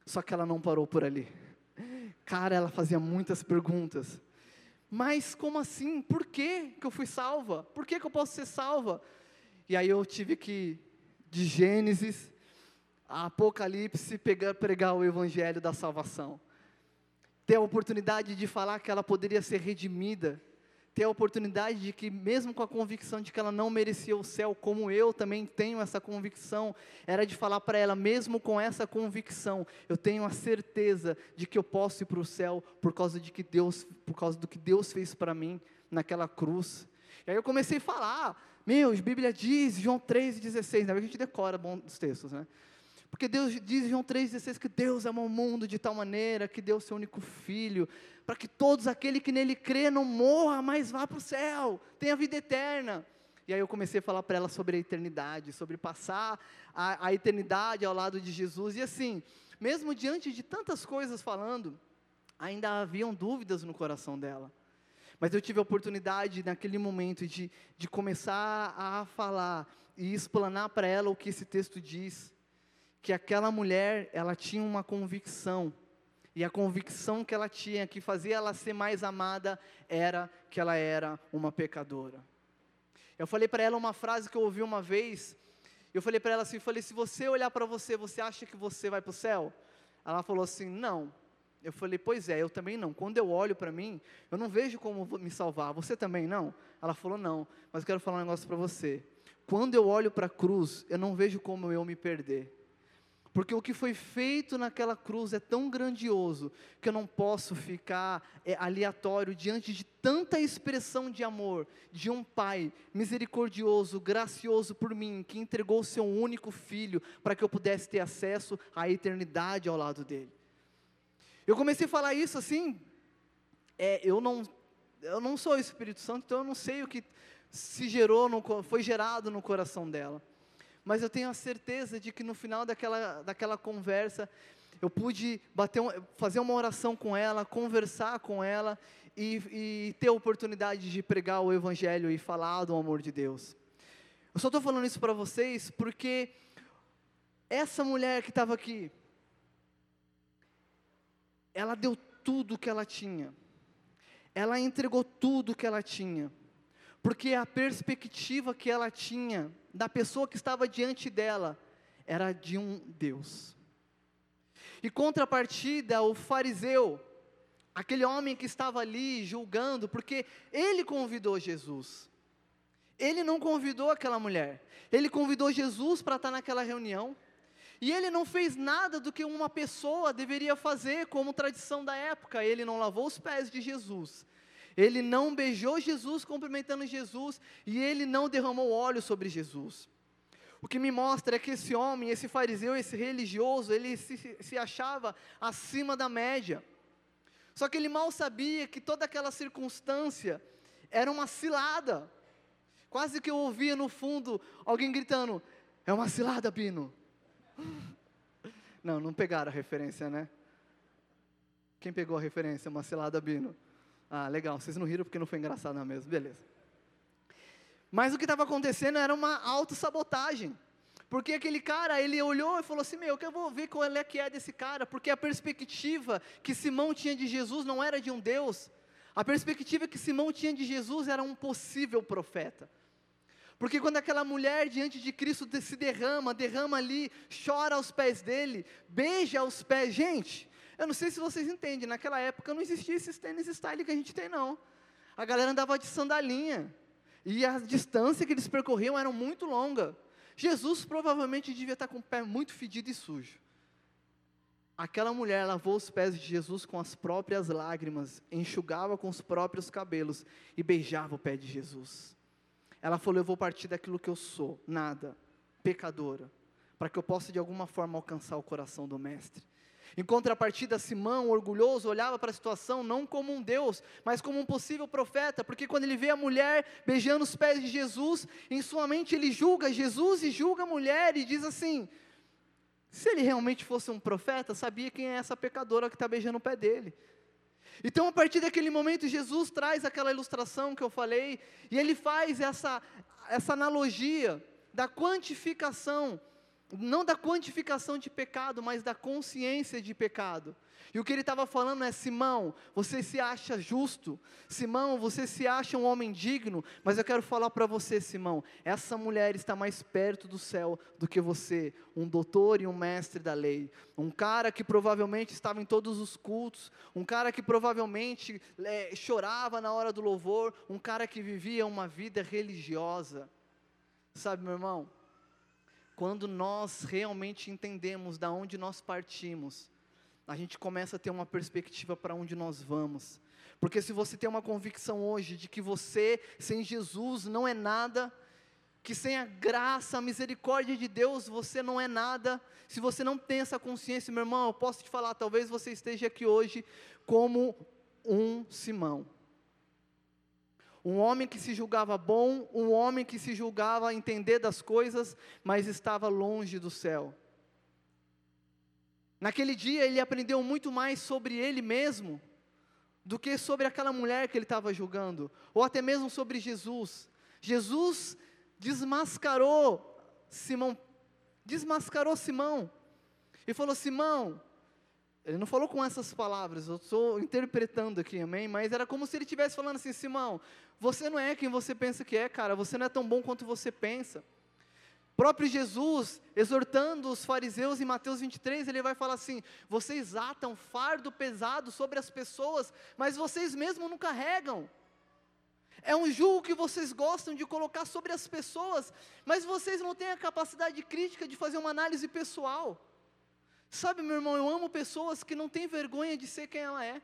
Só que ela não parou por ali. Cara, ela fazia muitas perguntas. Mas como assim? Por que, que eu fui salva? Por que, que eu posso ser salva? E aí eu tive que, de Gênesis a Apocalipse, pegar, pregar o evangelho da salvação ter a oportunidade de falar que ela poderia ser redimida, ter a oportunidade de que, mesmo com a convicção de que ela não merecia o céu, como eu também tenho essa convicção, era de falar para ela, mesmo com essa convicção, eu tenho a certeza de que eu posso ir para o céu por causa de que Deus, por causa do que Deus fez para mim naquela cruz. E aí eu comecei a falar, meu, a Bíblia diz, João 3,16, na verdade a gente decora bom os textos, né? Porque Deus diz em João 3,16 que Deus ama o mundo de tal maneira que deu seu único filho, para que todos aquele que nele crê não morra, mas vá para o céu, tenha vida eterna. E aí eu comecei a falar para ela sobre a eternidade, sobre passar a, a eternidade ao lado de Jesus. E assim, mesmo diante de tantas coisas falando, ainda haviam dúvidas no coração dela. Mas eu tive a oportunidade naquele momento de, de começar a falar e explanar para ela o que esse texto diz que aquela mulher, ela tinha uma convicção, e a convicção que ela tinha, que fazia ela ser mais amada, era que ela era uma pecadora. Eu falei para ela uma frase que eu ouvi uma vez, eu falei para ela assim, falei, se você olhar para você, você acha que você vai para o céu? Ela falou assim, não. Eu falei, pois é, eu também não. Quando eu olho para mim, eu não vejo como me salvar. Você também não? Ela falou, não. Mas eu quero falar um negócio para você. Quando eu olho para a cruz, eu não vejo como eu me perder. Porque o que foi feito naquela cruz é tão grandioso que eu não posso ficar é, aleatório diante de tanta expressão de amor de um Pai misericordioso, gracioso por mim, que entregou seu único filho para que eu pudesse ter acesso à eternidade ao lado dele. Eu comecei a falar isso assim, é, eu não, eu não sou o Espírito Santo, então eu não sei o que se gerou, no, foi gerado no coração dela mas eu tenho a certeza de que no final daquela, daquela conversa, eu pude bater um, fazer uma oração com ela, conversar com ela e, e ter a oportunidade de pregar o Evangelho e falar do amor de Deus. Eu só estou falando isso para vocês porque essa mulher que estava aqui, ela deu tudo o que ela tinha, ela entregou tudo o que ela tinha, porque a perspectiva que ela tinha da pessoa que estava diante dela era de um Deus. E contrapartida, o fariseu, aquele homem que estava ali julgando, porque ele convidou Jesus. ele não convidou aquela mulher, ele convidou Jesus para estar naquela reunião. E ele não fez nada do que uma pessoa deveria fazer, como tradição da época. Ele não lavou os pés de Jesus, ele não beijou Jesus cumprimentando Jesus, e ele não derramou óleo sobre Jesus. O que me mostra é que esse homem, esse fariseu, esse religioso, ele se, se achava acima da média. Só que ele mal sabia que toda aquela circunstância era uma cilada. Quase que eu ouvia no fundo alguém gritando: É uma cilada, Pino. Não, não pegaram a referência, né? Quem pegou a referência? Uma cilada, Bino. Ah, legal, vocês não riram porque não foi engraçado não mesmo, beleza. Mas o que estava acontecendo era uma autossabotagem. Porque aquele cara, ele olhou e falou assim: Meu, que eu vou ver qual é que é desse cara, porque a perspectiva que Simão tinha de Jesus não era de um Deus, a perspectiva que Simão tinha de Jesus era um possível profeta. Porque quando aquela mulher diante de Cristo se derrama, derrama ali, chora aos pés dele, beija aos pés, gente, eu não sei se vocês entendem, naquela época não existia esses tênis style que a gente tem não. A galera andava de sandalinha, e a distância que eles percorriam era muito longa. Jesus provavelmente devia estar com o pé muito fedido e sujo. Aquela mulher lavou os pés de Jesus com as próprias lágrimas, enxugava com os próprios cabelos e beijava o pé de Jesus. Ela falou: Eu vou partir daquilo que eu sou, nada, pecadora, para que eu possa de alguma forma alcançar o coração do Mestre. Em contrapartida, Simão, orgulhoso, olhava para a situação não como um Deus, mas como um possível profeta, porque quando ele vê a mulher beijando os pés de Jesus, em sua mente ele julga Jesus e julga a mulher e diz assim: se ele realmente fosse um profeta, sabia quem é essa pecadora que está beijando o pé dele. Então, a partir daquele momento, Jesus traz aquela ilustração que eu falei, e ele faz essa, essa analogia da quantificação não da quantificação de pecado, mas da consciência de pecado. E o que ele estava falando é: Simão, você se acha justo, Simão, você se acha um homem digno, mas eu quero falar para você, Simão, essa mulher está mais perto do céu do que você, um doutor e um mestre da lei, um cara que provavelmente estava em todos os cultos, um cara que provavelmente é, chorava na hora do louvor, um cara que vivia uma vida religiosa. Sabe, meu irmão? Quando nós realmente entendemos da onde nós partimos, a gente começa a ter uma perspectiva para onde nós vamos. Porque se você tem uma convicção hoje de que você sem Jesus não é nada, que sem a graça, a misericórdia de Deus você não é nada, se você não tem essa consciência, meu irmão, eu posso te falar, talvez você esteja aqui hoje como um Simão. Um homem que se julgava bom, um homem que se julgava entender das coisas, mas estava longe do céu. Naquele dia ele aprendeu muito mais sobre ele mesmo do que sobre aquela mulher que ele estava julgando, ou até mesmo sobre Jesus. Jesus desmascarou Simão, desmascarou Simão e falou: Simão, ele não falou com essas palavras, eu estou interpretando aqui, amém? Mas era como se ele estivesse falando assim: Simão, você não é quem você pensa que é, cara, você não é tão bom quanto você pensa. Próprio Jesus, exortando os fariseus em Mateus 23, ele vai falar assim: vocês atam fardo pesado sobre as pessoas, mas vocês mesmos não carregam. É um julgo que vocês gostam de colocar sobre as pessoas, mas vocês não têm a capacidade crítica de fazer uma análise pessoal. Sabe, meu irmão, eu amo pessoas que não têm vergonha de ser quem ela é.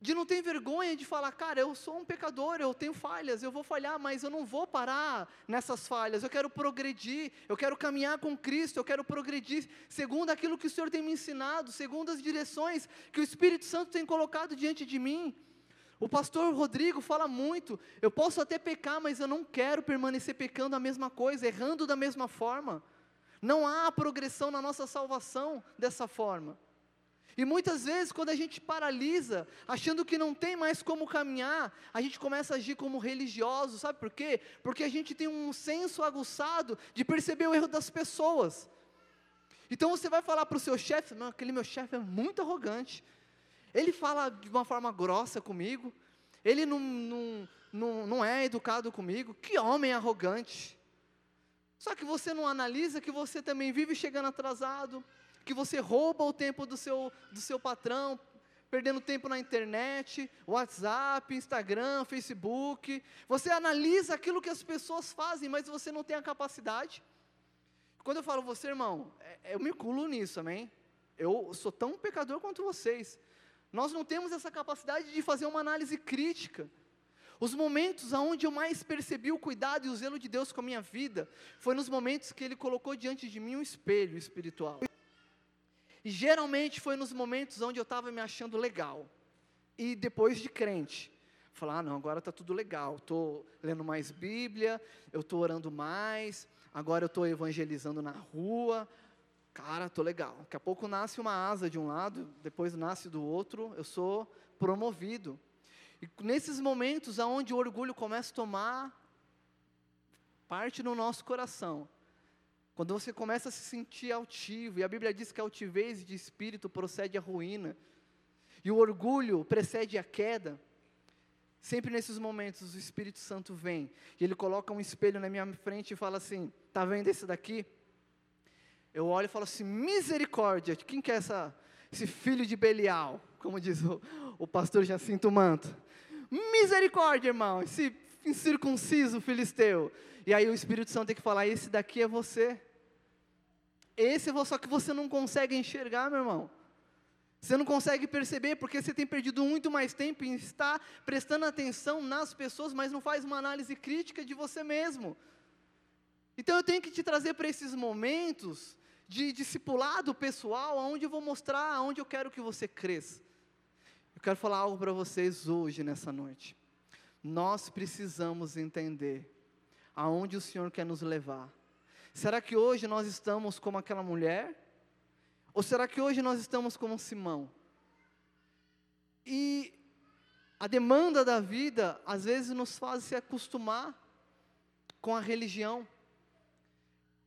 De não ter vergonha de falar, cara, eu sou um pecador, eu tenho falhas, eu vou falhar, mas eu não vou parar nessas falhas, eu quero progredir, eu quero caminhar com Cristo, eu quero progredir segundo aquilo que o Senhor tem me ensinado, segundo as direções que o Espírito Santo tem colocado diante de mim. O pastor Rodrigo fala muito, eu posso até pecar, mas eu não quero permanecer pecando a mesma coisa, errando da mesma forma. Não há progressão na nossa salvação dessa forma. E muitas vezes, quando a gente paralisa, achando que não tem mais como caminhar, a gente começa a agir como religioso, sabe por quê? Porque a gente tem um senso aguçado de perceber o erro das pessoas. Então você vai falar para o seu chefe, aquele meu chefe é muito arrogante, ele fala de uma forma grossa comigo, ele não, não, não, não é educado comigo, que homem arrogante. Só que você não analisa que você também vive chegando atrasado, que você rouba o tempo do seu, do seu patrão, perdendo tempo na internet, WhatsApp, Instagram, Facebook. Você analisa aquilo que as pessoas fazem, mas você não tem a capacidade. Quando eu falo você, irmão, é, eu me culo nisso, amém? Eu sou tão pecador quanto vocês. Nós não temos essa capacidade de fazer uma análise crítica. Os momentos onde eu mais percebi o cuidado e o zelo de Deus com a minha vida foi nos momentos que Ele colocou diante de mim um espelho espiritual. E geralmente foi nos momentos onde eu estava me achando legal. E depois de crente. Falar, ah, não, agora está tudo legal. Estou lendo mais Bíblia, eu estou orando mais, agora eu estou evangelizando na rua. Cara, estou legal. Daqui a pouco nasce uma asa de um lado, depois nasce do outro, eu sou promovido. E nesses momentos aonde o orgulho começa a tomar parte no nosso coração, quando você começa a se sentir altivo, e a Bíblia diz que a altivez de espírito procede à ruína, e o orgulho precede a queda, sempre nesses momentos o Espírito Santo vem, e ele coloca um espelho na minha frente e fala assim: está vendo esse daqui? Eu olho e falo assim: misericórdia, quem que é essa, esse filho de Belial? Como diz o, o pastor Jacinto Manto. Misericórdia, irmão, esse incircunciso filisteu. E aí o Espírito Santo tem que falar: esse daqui é você. Esse é você, só que você não consegue enxergar, meu irmão. Você não consegue perceber porque você tem perdido muito mais tempo em estar prestando atenção nas pessoas, mas não faz uma análise crítica de você mesmo. Então eu tenho que te trazer para esses momentos de discipulado pessoal, onde eu vou mostrar onde eu quero que você cresça. Quero falar algo para vocês hoje, nessa noite. Nós precisamos entender aonde o Senhor quer nos levar. Será que hoje nós estamos como aquela mulher? Ou será que hoje nós estamos como Simão? E a demanda da vida, às vezes, nos faz se acostumar com a religião.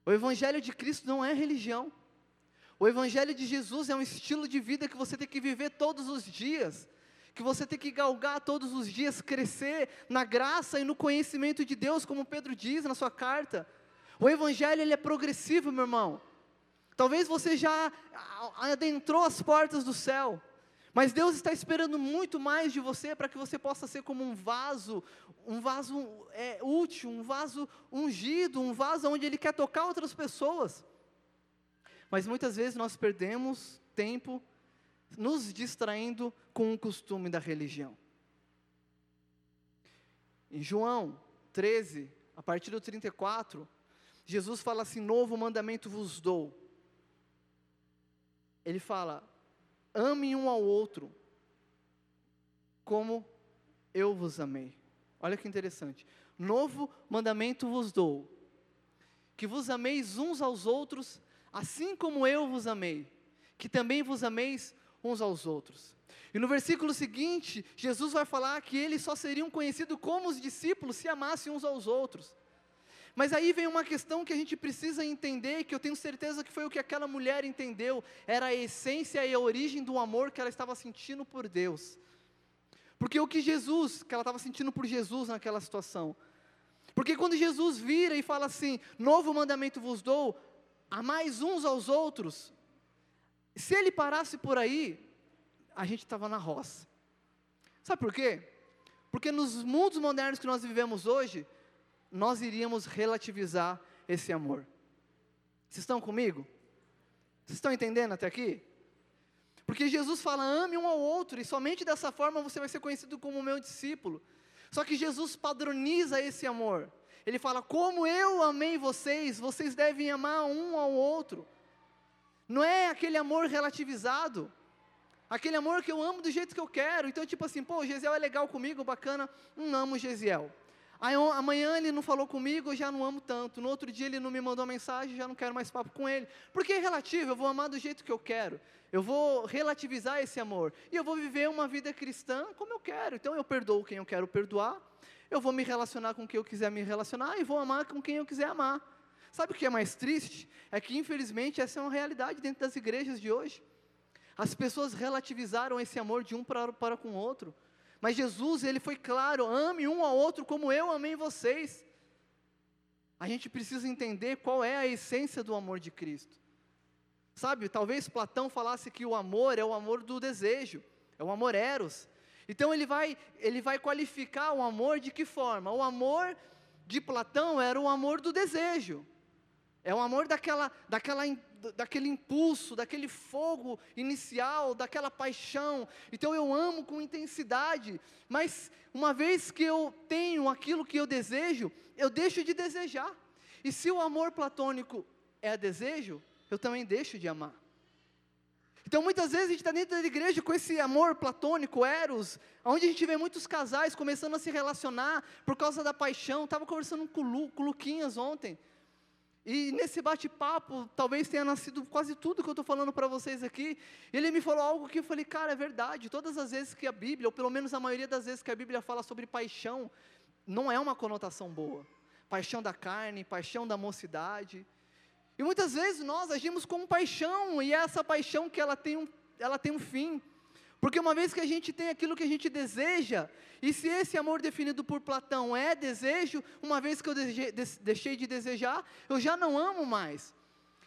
O Evangelho de Cristo não é religião. O Evangelho de Jesus é um estilo de vida que você tem que viver todos os dias, que você tem que galgar todos os dias, crescer na graça e no conhecimento de Deus, como Pedro diz na sua carta. O Evangelho ele é progressivo, meu irmão. Talvez você já adentrou as portas do céu, mas Deus está esperando muito mais de você para que você possa ser como um vaso, um vaso é, útil, um vaso ungido, um vaso onde Ele quer tocar outras pessoas. Mas muitas vezes nós perdemos tempo nos distraindo com o costume da religião. Em João 13, a partir do 34, Jesus fala assim: Novo mandamento vos dou. Ele fala: ame um ao outro, como eu vos amei. Olha que interessante. Novo mandamento vos dou: que vos ameis uns aos outros assim como eu vos amei, que também vos ameis uns aos outros. E no versículo seguinte, Jesus vai falar que eles só seriam conhecidos como os discípulos se amassem uns aos outros. Mas aí vem uma questão que a gente precisa entender, que eu tenho certeza que foi o que aquela mulher entendeu, era a essência e a origem do amor que ela estava sentindo por Deus. Porque o que Jesus, que ela estava sentindo por Jesus naquela situação. Porque quando Jesus vira e fala assim: Novo mandamento vos dou, mais uns aos outros, se ele parasse por aí, a gente estava na roça. Sabe por quê? Porque nos mundos modernos que nós vivemos hoje, nós iríamos relativizar esse amor. Vocês estão comigo? Vocês estão entendendo até aqui? Porque Jesus fala: ame um ao outro, e somente dessa forma você vai ser conhecido como meu discípulo. Só que Jesus padroniza esse amor. Ele fala: Como eu amei vocês, vocês devem amar um ao outro. Não é aquele amor relativizado, aquele amor que eu amo do jeito que eu quero. Então, tipo assim, pô, Gesiel é legal comigo, bacana, não amo Gesiel. Aí amanhã ele não falou comigo, eu já não amo tanto. No outro dia ele não me mandou mensagem, já não quero mais papo com ele. Porque é relativo, eu vou amar do jeito que eu quero. Eu vou relativizar esse amor. E eu vou viver uma vida cristã como eu quero. Então eu perdoo quem eu quero perdoar eu vou me relacionar com quem eu quiser me relacionar e vou amar com quem eu quiser amar. Sabe o que é mais triste? É que, infelizmente, essa é uma realidade dentro das igrejas de hoje. As pessoas relativizaram esse amor de um para, para com o outro. Mas Jesus, ele foi claro: ame um ao outro como eu amei vocês. A gente precisa entender qual é a essência do amor de Cristo. Sabe, talvez Platão falasse que o amor é o amor do desejo. é o amor eros. Então ele vai, ele vai qualificar o amor de que forma? O amor de Platão era o amor do desejo. É o amor daquela, daquela, daquele impulso, daquele fogo inicial, daquela paixão. Então eu amo com intensidade, mas uma vez que eu tenho aquilo que eu desejo, eu deixo de desejar. E se o amor platônico é desejo, eu também deixo de amar. Então muitas vezes a gente está dentro da igreja com esse amor platônico, eros, onde a gente vê muitos casais começando a se relacionar por causa da paixão. Estava conversando com o, Lu, com o Luquinhas ontem. E nesse bate-papo, talvez tenha nascido quase tudo que eu estou falando para vocês aqui. Ele me falou algo que eu falei, cara, é verdade. Todas as vezes que a Bíblia, ou pelo menos a maioria das vezes que a Bíblia fala sobre paixão, não é uma conotação boa. Paixão da carne, paixão da mocidade. E muitas vezes nós agimos com paixão, e é essa paixão que ela tem um, ela tem um fim. Porque uma vez que a gente tem aquilo que a gente deseja, e se esse amor definido por Platão é desejo, uma vez que eu deixei de desejar, eu já não amo mais.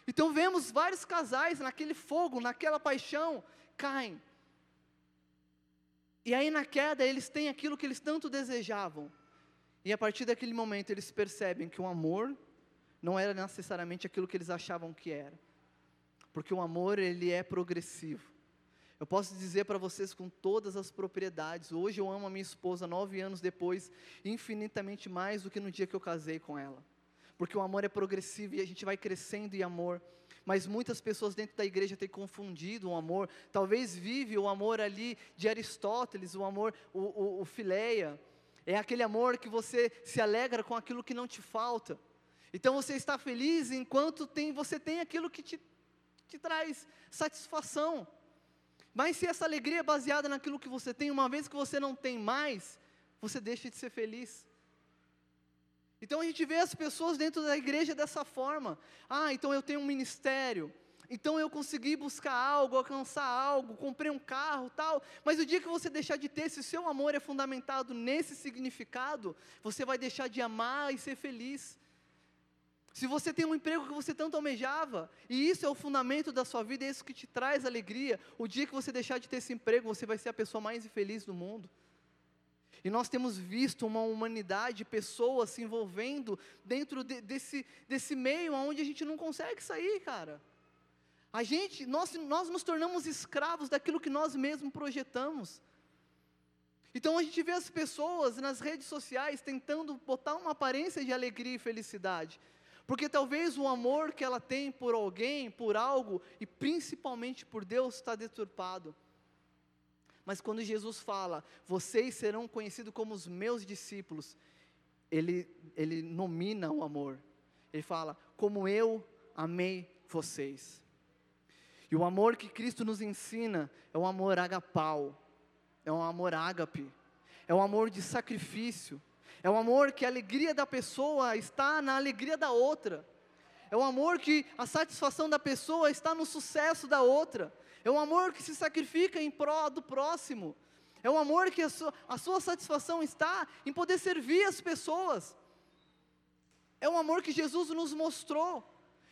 Então vemos vários casais naquele fogo, naquela paixão, caem. E aí na queda eles têm aquilo que eles tanto desejavam. E a partir daquele momento eles percebem que o amor não era necessariamente aquilo que eles achavam que era. Porque o amor, ele é progressivo. Eu posso dizer para vocês com todas as propriedades, hoje eu amo a minha esposa nove anos depois, infinitamente mais do que no dia que eu casei com ela. Porque o amor é progressivo e a gente vai crescendo em amor. Mas muitas pessoas dentro da igreja têm confundido o amor. Talvez vive o amor ali de Aristóteles, o amor, o, o, o fileia. É aquele amor que você se alegra com aquilo que não te falta. Então você está feliz enquanto tem, você tem aquilo que te, te traz satisfação. Mas se essa alegria é baseada naquilo que você tem, uma vez que você não tem mais, você deixa de ser feliz. Então a gente vê as pessoas dentro da igreja dessa forma. Ah, então eu tenho um ministério. Então eu consegui buscar algo, alcançar algo, comprei um carro, tal. Mas o dia que você deixar de ter, se o seu amor é fundamentado nesse significado, você vai deixar de amar e ser feliz. Se você tem um emprego que você tanto almejava, e isso é o fundamento da sua vida, é isso que te traz alegria, o dia que você deixar de ter esse emprego, você vai ser a pessoa mais infeliz do mundo. E nós temos visto uma humanidade, pessoas se envolvendo dentro de, desse, desse meio onde a gente não consegue sair, cara. A gente, nós, nós nos tornamos escravos daquilo que nós mesmos projetamos. Então a gente vê as pessoas nas redes sociais tentando botar uma aparência de alegria e felicidade. Porque talvez o amor que ela tem por alguém, por algo, e principalmente por Deus, está deturpado. Mas quando Jesus fala, vocês serão conhecidos como os meus discípulos, ele, ele nomina o amor. Ele fala, como eu amei vocês. E o amor que Cristo nos ensina é um amor agapau, é um amor ágape, é um amor de sacrifício, é um amor que a alegria da pessoa está na alegria da outra. É um amor que a satisfação da pessoa está no sucesso da outra. É um amor que se sacrifica em prol do próximo. É um amor que a sua, a sua satisfação está em poder servir as pessoas. É um amor que Jesus nos mostrou.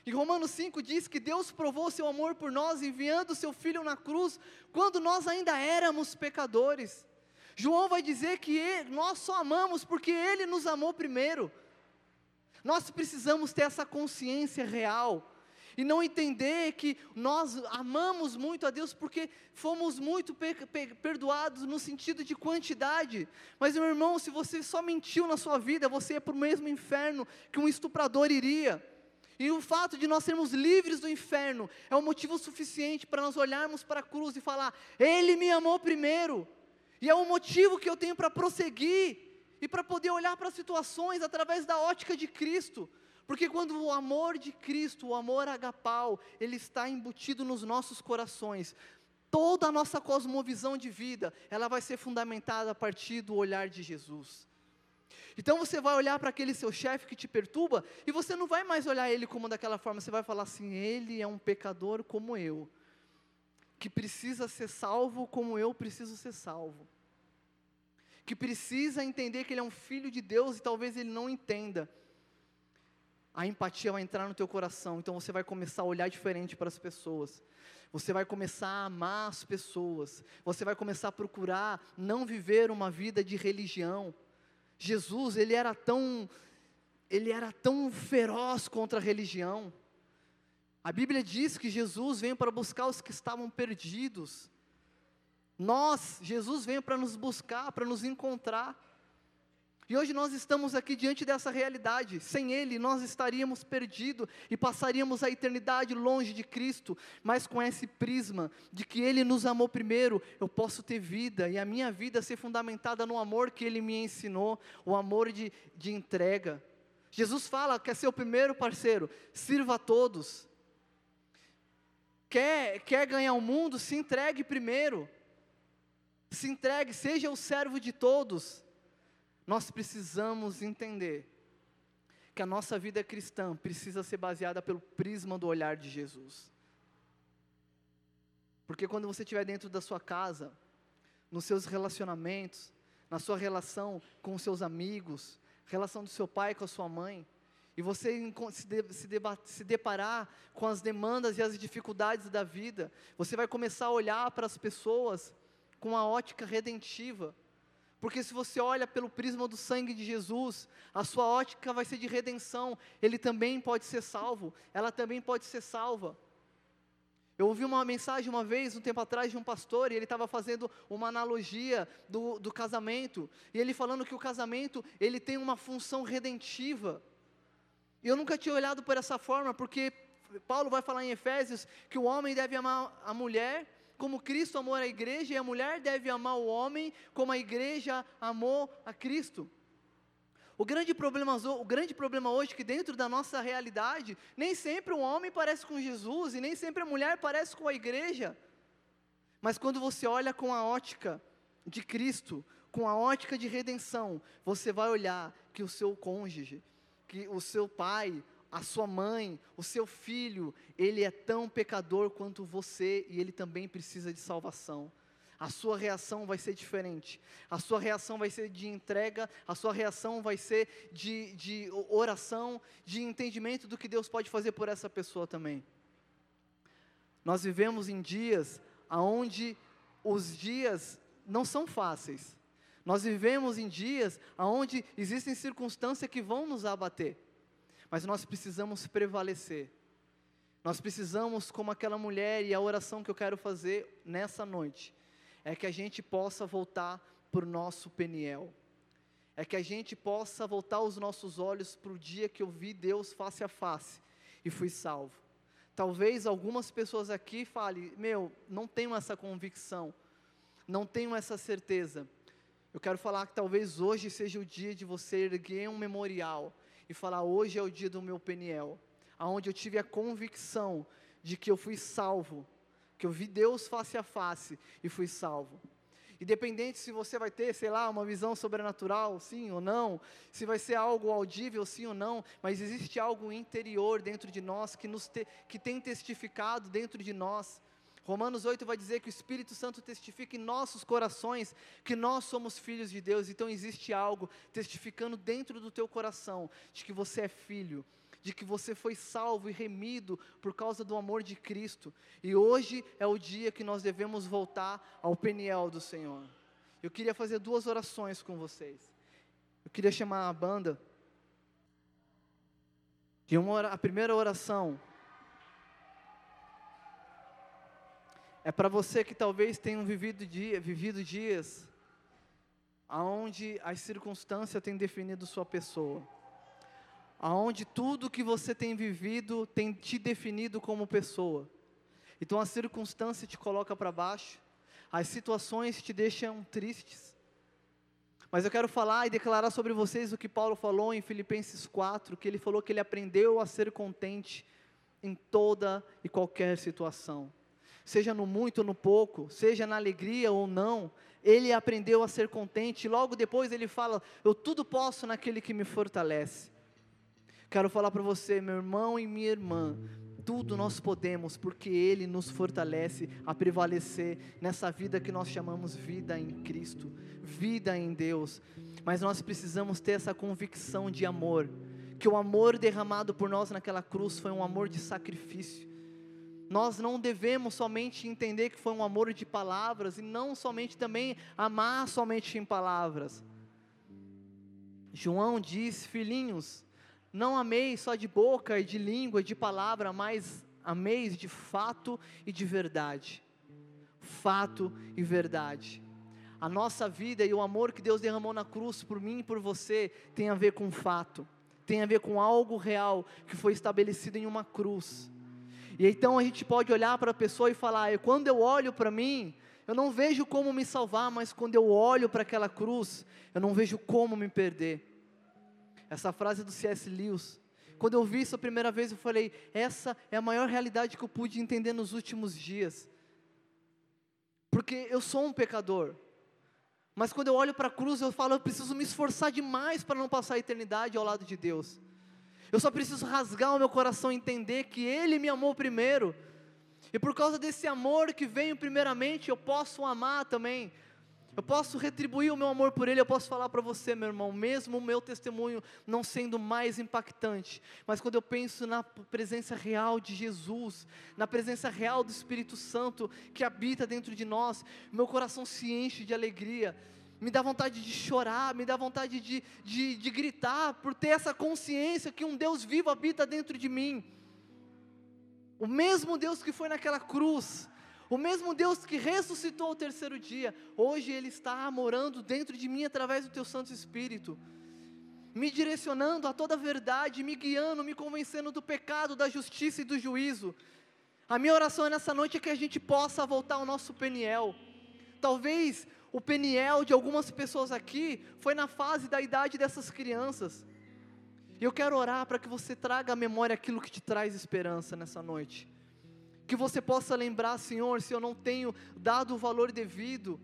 Em Romanos 5 diz que Deus provou seu amor por nós, enviando seu Filho na cruz, quando nós ainda éramos pecadores. João vai dizer que ele, nós só amamos porque Ele nos amou primeiro. Nós precisamos ter essa consciência real e não entender que nós amamos muito a Deus porque fomos muito perdoados no sentido de quantidade. Mas, meu irmão, se você só mentiu na sua vida, você ia para o mesmo inferno que um estuprador iria. E o fato de nós sermos livres do inferno é um motivo suficiente para nós olharmos para a cruz e falar: Ele me amou primeiro. E é um motivo que eu tenho para prosseguir e para poder olhar para situações através da ótica de Cristo. Porque quando o amor de Cristo, o amor agapau, ele está embutido nos nossos corações, toda a nossa cosmovisão de vida, ela vai ser fundamentada a partir do olhar de Jesus. Então você vai olhar para aquele seu chefe que te perturba e você não vai mais olhar ele como daquela forma, você vai falar assim: ele é um pecador como eu que precisa ser salvo como eu preciso ser salvo. Que precisa entender que ele é um filho de Deus e talvez ele não entenda. a empatia vai entrar no teu coração, então você vai começar a olhar diferente para as pessoas. Você vai começar a amar as pessoas. Você vai começar a procurar não viver uma vida de religião. Jesus, ele era tão ele era tão feroz contra a religião. A Bíblia diz que Jesus veio para buscar os que estavam perdidos. Nós, Jesus veio para nos buscar, para nos encontrar. E hoje nós estamos aqui diante dessa realidade. Sem Ele, nós estaríamos perdidos e passaríamos a eternidade longe de Cristo. Mas com esse prisma de que Ele nos amou primeiro, eu posso ter vida e a minha vida ser fundamentada no amor que Ele me ensinou o amor de, de entrega. Jesus fala: quer ser o primeiro parceiro, sirva a todos. Quer, quer ganhar o mundo, se entregue primeiro se entregue, seja o servo de todos. Nós precisamos entender que a nossa vida cristã precisa ser baseada pelo prisma do olhar de Jesus. Porque quando você estiver dentro da sua casa, nos seus relacionamentos, na sua relação com os seus amigos, relação do seu pai com a sua mãe, e você se, se deparar com as demandas e as dificuldades da vida, você vai começar a olhar para as pessoas com a ótica redentiva. Porque se você olha pelo prisma do sangue de Jesus, a sua ótica vai ser de redenção. Ele também pode ser salvo, ela também pode ser salva. Eu ouvi uma mensagem uma vez, um tempo atrás, de um pastor, e ele estava fazendo uma analogia do, do casamento, e ele falando que o casamento, ele tem uma função redentiva. E eu nunca tinha olhado por essa forma, porque Paulo vai falar em Efésios que o homem deve amar a mulher como Cristo amou a igreja, e a mulher deve amar o homem como a igreja amou a Cristo. O grande problema, o grande problema hoje é que dentro da nossa realidade, nem sempre o homem parece com Jesus e nem sempre a mulher parece com a igreja. Mas quando você olha com a ótica de Cristo, com a ótica de redenção, você vai olhar que o seu cônjuge, que o seu pai, a sua mãe, o seu filho, ele é tão pecador quanto você e ele também precisa de salvação. A sua reação vai ser diferente, a sua reação vai ser de entrega, a sua reação vai ser de, de oração, de entendimento do que Deus pode fazer por essa pessoa também. Nós vivemos em dias onde os dias não são fáceis, nós vivemos em dias onde existem circunstâncias que vão nos abater mas nós precisamos prevalecer. Nós precisamos, como aquela mulher, e a oração que eu quero fazer nessa noite, é que a gente possa voltar para o nosso Peniel, é que a gente possa voltar os nossos olhos para o dia que eu vi Deus face a face e fui salvo. Talvez algumas pessoas aqui falem: Meu, não tenho essa convicção, não tenho essa certeza. Eu quero falar que talvez hoje seja o dia de você erguer um memorial e falar: hoje é o dia do meu Peniel, aonde eu tive a convicção de que eu fui salvo, que eu vi Deus face a face e fui salvo. Independente se você vai ter, sei lá, uma visão sobrenatural, sim ou não, se vai ser algo audível, sim ou não, mas existe algo interior dentro de nós que, nos te, que tem testificado dentro de nós Romanos 8 vai dizer que o Espírito Santo testifica em nossos corações que nós somos filhos de Deus, então existe algo testificando dentro do teu coração de que você é filho, de que você foi salvo e remido por causa do amor de Cristo. E hoje é o dia que nós devemos voltar ao Peniel do Senhor. Eu queria fazer duas orações com vocês. Eu queria chamar a banda. E uma, a primeira oração É para você que talvez tenha vivido, dia, vivido dias aonde as circunstâncias têm definido sua pessoa, aonde tudo que você tem vivido tem te definido como pessoa. Então a circunstância te coloca para baixo, as situações te deixam tristes. Mas eu quero falar e declarar sobre vocês o que Paulo falou em Filipenses 4, que ele falou que ele aprendeu a ser contente em toda e qualquer situação seja no muito ou no pouco, seja na alegria ou não, ele aprendeu a ser contente. Logo depois ele fala: Eu tudo posso naquele que me fortalece. Quero falar para você, meu irmão e minha irmã, tudo nós podemos, porque Ele nos fortalece a prevalecer nessa vida que nós chamamos vida em Cristo, vida em Deus. Mas nós precisamos ter essa convicção de amor que o amor derramado por nós naquela cruz foi um amor de sacrifício. Nós não devemos somente entender que foi um amor de palavras e não somente também amar somente em palavras. João diz: Filhinhos, não ameis só de boca e de língua e de palavra, mas ameis de fato e de verdade. Fato e verdade. A nossa vida e o amor que Deus derramou na cruz por mim e por você tem a ver com fato, tem a ver com algo real que foi estabelecido em uma cruz. E então a gente pode olhar para a pessoa e falar: quando eu olho para mim, eu não vejo como me salvar, mas quando eu olho para aquela cruz, eu não vejo como me perder. Essa frase do C.S. Lewis, quando eu vi isso a primeira vez, eu falei: essa é a maior realidade que eu pude entender nos últimos dias. Porque eu sou um pecador. Mas quando eu olho para a cruz, eu falo: eu preciso me esforçar demais para não passar a eternidade ao lado de Deus. Eu só preciso rasgar o meu coração e entender que Ele me amou primeiro. E por causa desse amor que veio primeiramente, eu posso amar também. Eu posso retribuir o meu amor por Ele, eu posso falar para você, meu irmão, mesmo o meu testemunho não sendo mais impactante, mas quando eu penso na presença real de Jesus, na presença real do Espírito Santo que habita dentro de nós, meu coração se enche de alegria, me dá vontade de chorar, me dá vontade de, de, de gritar, por ter essa consciência que um Deus vivo habita dentro de mim. O mesmo Deus que foi naquela cruz, o mesmo Deus que ressuscitou ao terceiro dia, hoje Ele está morando dentro de mim através do Teu Santo Espírito, me direcionando a toda a verdade, me guiando, me convencendo do pecado, da justiça e do juízo. A minha oração nessa noite é que a gente possa voltar ao nosso Peniel. Talvez o Peniel de algumas pessoas aqui foi na fase da idade dessas crianças. E eu quero orar para que você traga à memória aquilo que te traz esperança nessa noite. Que você possa lembrar, Senhor, se eu não tenho dado o valor devido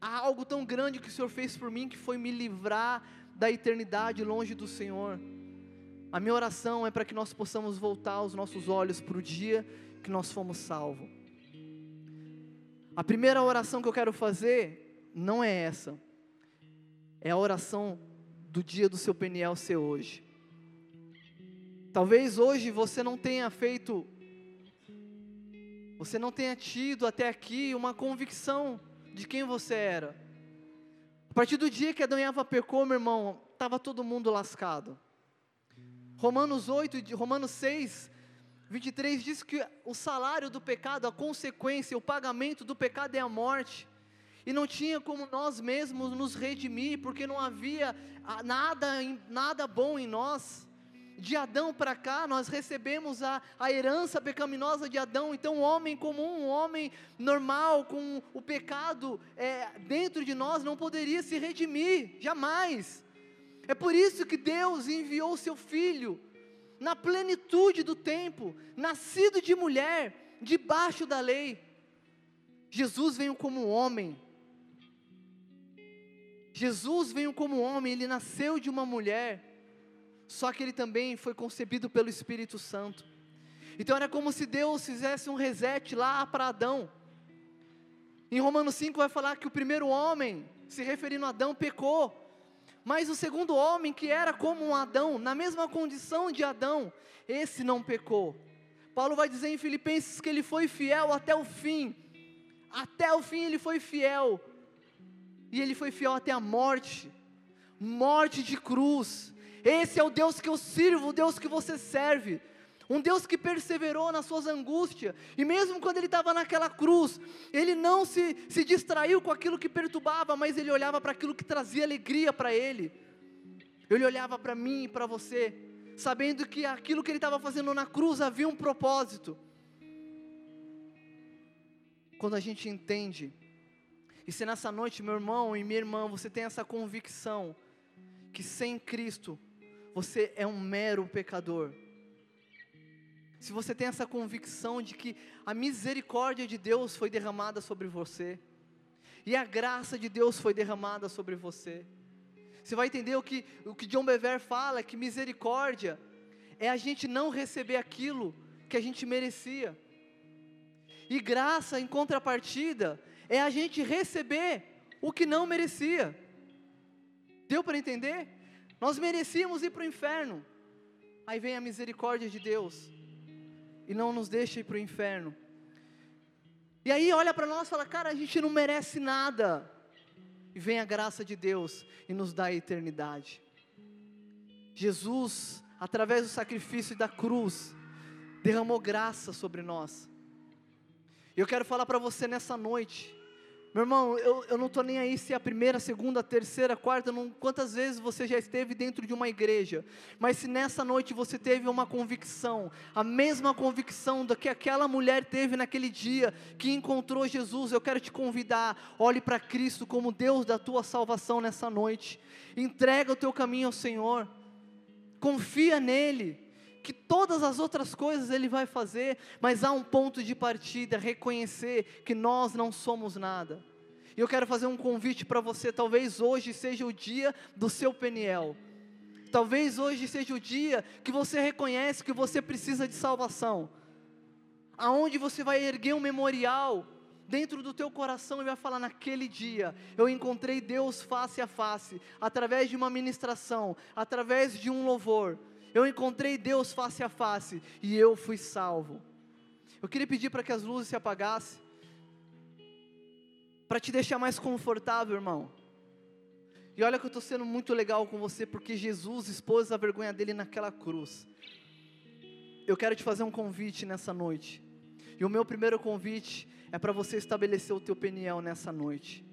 a algo tão grande que o Senhor fez por mim, que foi me livrar da eternidade longe do Senhor. A minha oração é para que nós possamos voltar os nossos olhos para o dia que nós fomos salvos. A primeira oração que eu quero fazer não é essa. É a oração do dia do seu Peniel ser hoje. Talvez hoje você não tenha feito, você não tenha tido até aqui uma convicção de quem você era. A partir do dia que Adão e Eva pecou, meu irmão, estava todo mundo lascado. Romanos 8, Romanos 6, 23 diz que o salário do pecado, a consequência, o pagamento do pecado é a morte e não tinha como nós mesmos nos redimir, porque não havia ah, nada, nada bom em nós. De Adão para cá, nós recebemos a, a herança pecaminosa de Adão. Então, um homem comum, um homem normal, com o pecado é, dentro de nós, não poderia se redimir, jamais. É por isso que Deus enviou o seu filho, na plenitude do tempo, nascido de mulher, debaixo da lei. Jesus veio como homem, Jesus veio como homem, ele nasceu de uma mulher, só que ele também foi concebido pelo Espírito Santo. Então era como se Deus fizesse um reset lá para Adão. Em Romanos 5 vai falar que o primeiro homem, se referindo a Adão, pecou. Mas o segundo homem, que era como um Adão, na mesma condição de Adão, esse não pecou. Paulo vai dizer em Filipenses que ele foi fiel até o fim. Até o fim ele foi fiel. E ele foi fiel até a morte morte de cruz. Esse é o Deus que eu sirvo, o Deus que você serve. Um Deus que perseverou nas suas angústias, e mesmo quando ele estava naquela cruz, ele não se, se distraiu com aquilo que perturbava, mas ele olhava para aquilo que trazia alegria para ele. Ele olhava para mim e para você, sabendo que aquilo que ele estava fazendo na cruz havia um propósito. Quando a gente entende e se nessa noite, meu irmão e minha irmã, você tem essa convicção que sem Cristo você é um mero pecador. Se você tem essa convicção de que a misericórdia de Deus foi derramada sobre você, e a graça de Deus foi derramada sobre você, você vai entender o que, o que John Bever fala: que misericórdia é a gente não receber aquilo que a gente merecia, e graça, em contrapartida, é a gente receber o que não merecia. Deu para entender? Nós merecíamos ir para o inferno. Aí vem a misericórdia de Deus e não nos deixa ir para o inferno. E aí olha para nós e fala, cara, a gente não merece nada. E vem a graça de Deus e nos dá a eternidade. Jesus, através do sacrifício da cruz, derramou graça sobre nós. Eu quero falar para você nessa noite, meu irmão, eu, eu não estou nem aí se é a primeira, segunda, terceira, quarta, não, quantas vezes você já esteve dentro de uma igreja, mas se nessa noite você teve uma convicção, a mesma convicção da que aquela mulher teve naquele dia, que encontrou Jesus, eu quero te convidar, olhe para Cristo como Deus da tua salvação nessa noite, entrega o teu caminho ao Senhor, confia nele, que todas as outras coisas Ele vai fazer, mas há um ponto de partida, reconhecer que nós não somos nada. E eu quero fazer um convite para você, talvez hoje seja o dia do seu Peniel. Talvez hoje seja o dia que você reconhece que você precisa de salvação. Aonde você vai erguer um memorial dentro do teu coração e vai falar naquele dia, eu encontrei Deus face a face, através de uma ministração, através de um louvor. Eu encontrei Deus face a face e eu fui salvo. Eu queria pedir para que as luzes se apagassem, para te deixar mais confortável, irmão. E olha que eu estou sendo muito legal com você, porque Jesus expôs a vergonha dele naquela cruz. Eu quero te fazer um convite nessa noite. E o meu primeiro convite é para você estabelecer o teu peniel nessa noite.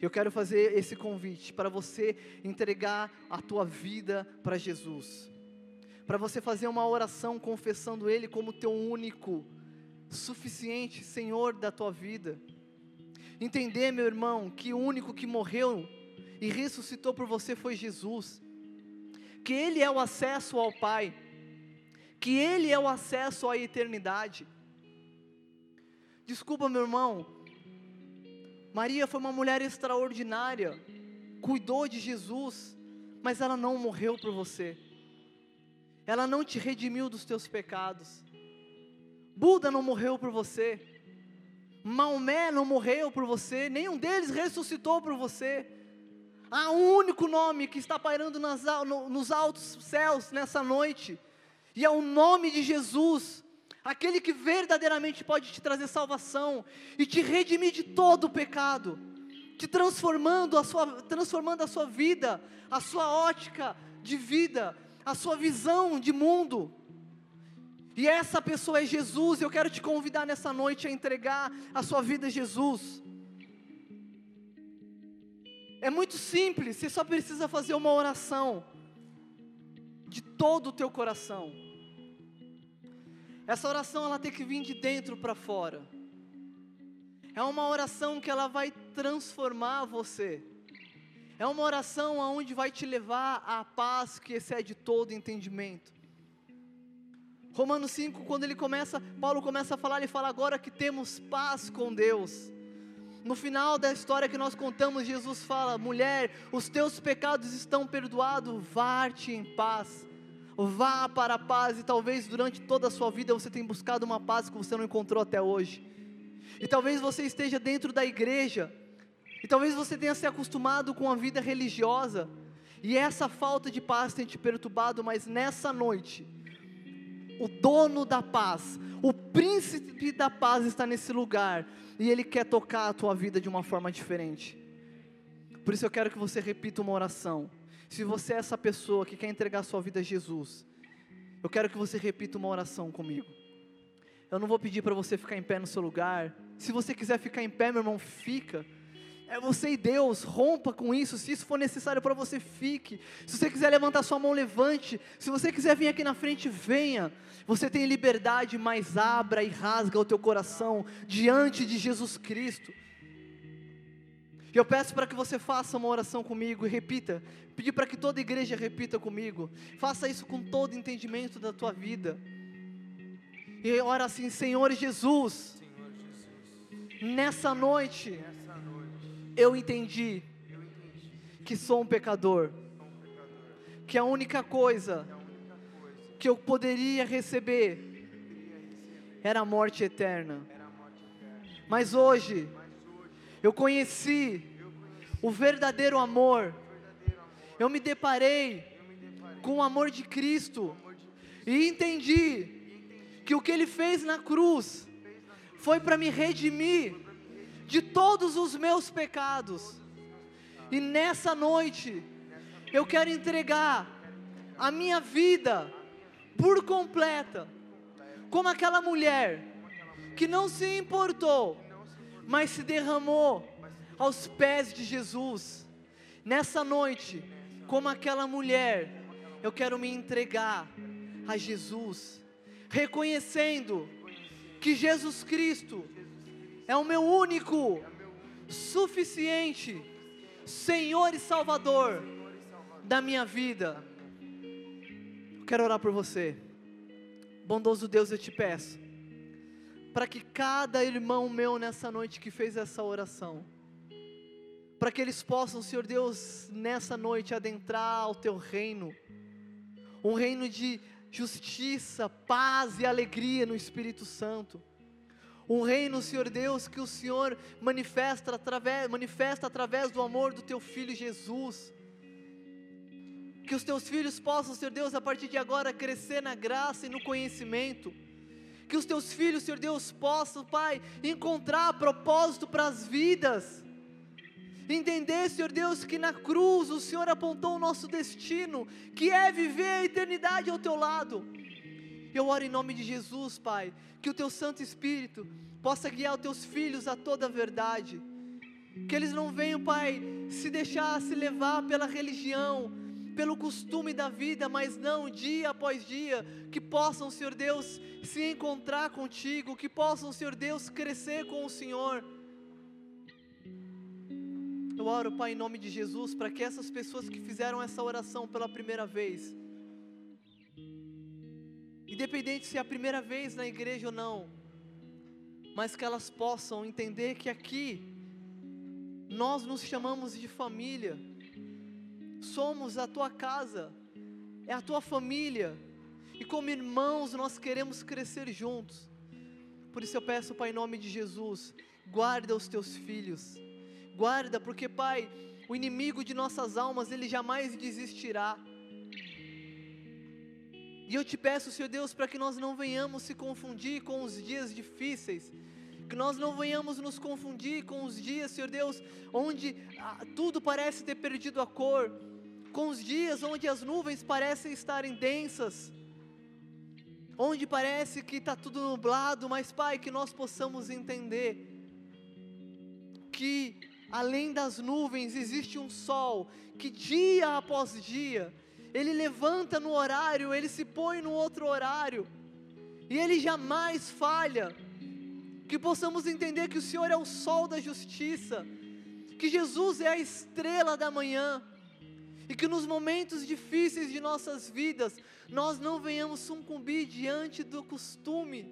Eu quero fazer esse convite para você entregar a tua vida para Jesus para você fazer uma oração confessando Ele como teu único, suficiente Senhor da tua vida. Entender, meu irmão, que o único que morreu e ressuscitou por você foi Jesus, que Ele é o acesso ao Pai, que Ele é o acesso à eternidade. Desculpa, meu irmão, Maria foi uma mulher extraordinária, cuidou de Jesus, mas ela não morreu por você ela não te redimiu dos teus pecados. Buda não morreu por você. Maomé não morreu por você, nenhum deles ressuscitou por você. Há um único nome que está pairando nas, no, nos altos céus nessa noite, e é o nome de Jesus, aquele que verdadeiramente pode te trazer salvação e te redimir de todo o pecado, te transformando a sua, transformando a sua vida, a sua ótica de vida, a sua visão de mundo. E essa pessoa é Jesus. Eu quero te convidar nessa noite a entregar a sua vida a Jesus. É muito simples, você só precisa fazer uma oração de todo o teu coração. Essa oração ela tem que vir de dentro para fora. É uma oração que ela vai transformar você. É uma oração aonde vai te levar à paz que excede todo entendimento. Romanos 5, quando ele começa, Paulo começa a falar, ele fala agora que temos paz com Deus. No final da história que nós contamos, Jesus fala: mulher, os teus pecados estão perdoados, vá-te em paz. Vá para a paz, e talvez durante toda a sua vida você tenha buscado uma paz que você não encontrou até hoje. E talvez você esteja dentro da igreja, e talvez você tenha se acostumado com a vida religiosa, e essa falta de paz tem te perturbado, mas nessa noite, o dono da paz, o príncipe da paz está nesse lugar, e ele quer tocar a tua vida de uma forma diferente. Por isso eu quero que você repita uma oração. Se você é essa pessoa que quer entregar sua vida a Jesus, eu quero que você repita uma oração comigo. Eu não vou pedir para você ficar em pé no seu lugar. Se você quiser ficar em pé, meu irmão, fica. É você e Deus, rompa com isso. Se isso for necessário para você, fique. Se você quiser levantar sua mão, levante. Se você quiser vir aqui na frente, venha. Você tem liberdade, mas abra e rasga o teu coração diante de Jesus Cristo. E eu peço para que você faça uma oração comigo e repita. Pedir para que toda igreja repita comigo. Faça isso com todo entendimento da tua vida. E ora assim, Senhor Jesus, Senhor Jesus. nessa noite eu entendi que sou um pecador, que a única coisa que eu poderia receber era a morte eterna. Mas hoje eu conheci o verdadeiro amor. Eu me deparei com o amor de Cristo e entendi que o que Ele fez na cruz foi para me redimir de todos os meus pecados. E nessa noite, eu quero entregar a minha vida por completa, como aquela mulher que não se importou, mas se derramou aos pés de Jesus. Nessa noite, como aquela mulher, eu quero me entregar a Jesus, reconhecendo que Jesus Cristo é o meu único, suficiente Senhor e Salvador da minha vida. Eu quero orar por você. Bondoso Deus, eu te peço, para que cada irmão meu nessa noite que fez essa oração, para que eles possam, Senhor Deus, nessa noite adentrar ao teu reino, um reino de justiça, paz e alegria no Espírito Santo. Um reino, Senhor Deus, que o Senhor manifesta através, manifesta através do amor do Teu Filho Jesus. Que os Teus filhos possam, Senhor Deus, a partir de agora crescer na graça e no conhecimento. Que os Teus filhos, Senhor Deus, possam, Pai, encontrar propósito para as vidas entender, Senhor Deus, que na cruz o Senhor apontou o nosso destino, que é viver a eternidade ao teu lado. Eu oro em nome de Jesus, Pai, que o teu Santo Espírito possa guiar os teus filhos a toda a verdade, que eles não venham, Pai, se deixar se levar pela religião, pelo costume da vida, mas não dia após dia, que possam, Senhor Deus, se encontrar contigo, que possam, Senhor Deus, crescer com o Senhor. Eu oro, Pai, em nome de Jesus, para que essas pessoas que fizeram essa oração pela primeira vez, independente se é a primeira vez na igreja ou não, mas que elas possam entender que aqui nós nos chamamos de família, somos a tua casa, é a tua família, e como irmãos nós queremos crescer juntos. Por isso eu peço, Pai, em nome de Jesus, guarda os teus filhos Guarda, porque Pai, o inimigo de nossas almas, ele jamais desistirá. E eu te peço, Senhor Deus, para que nós não venhamos se confundir com os dias difíceis, que nós não venhamos nos confundir com os dias, Senhor Deus, onde ah, tudo parece ter perdido a cor, com os dias onde as nuvens parecem estarem densas, onde parece que está tudo nublado, mas Pai, que nós possamos entender que além das nuvens existe um sol que dia após dia ele levanta no horário, ele se põe no outro horário e ele jamais falha. Que possamos entender que o Senhor é o sol da justiça, que Jesus é a estrela da manhã e que nos momentos difíceis de nossas vidas nós não venhamos sucumbir diante do costume,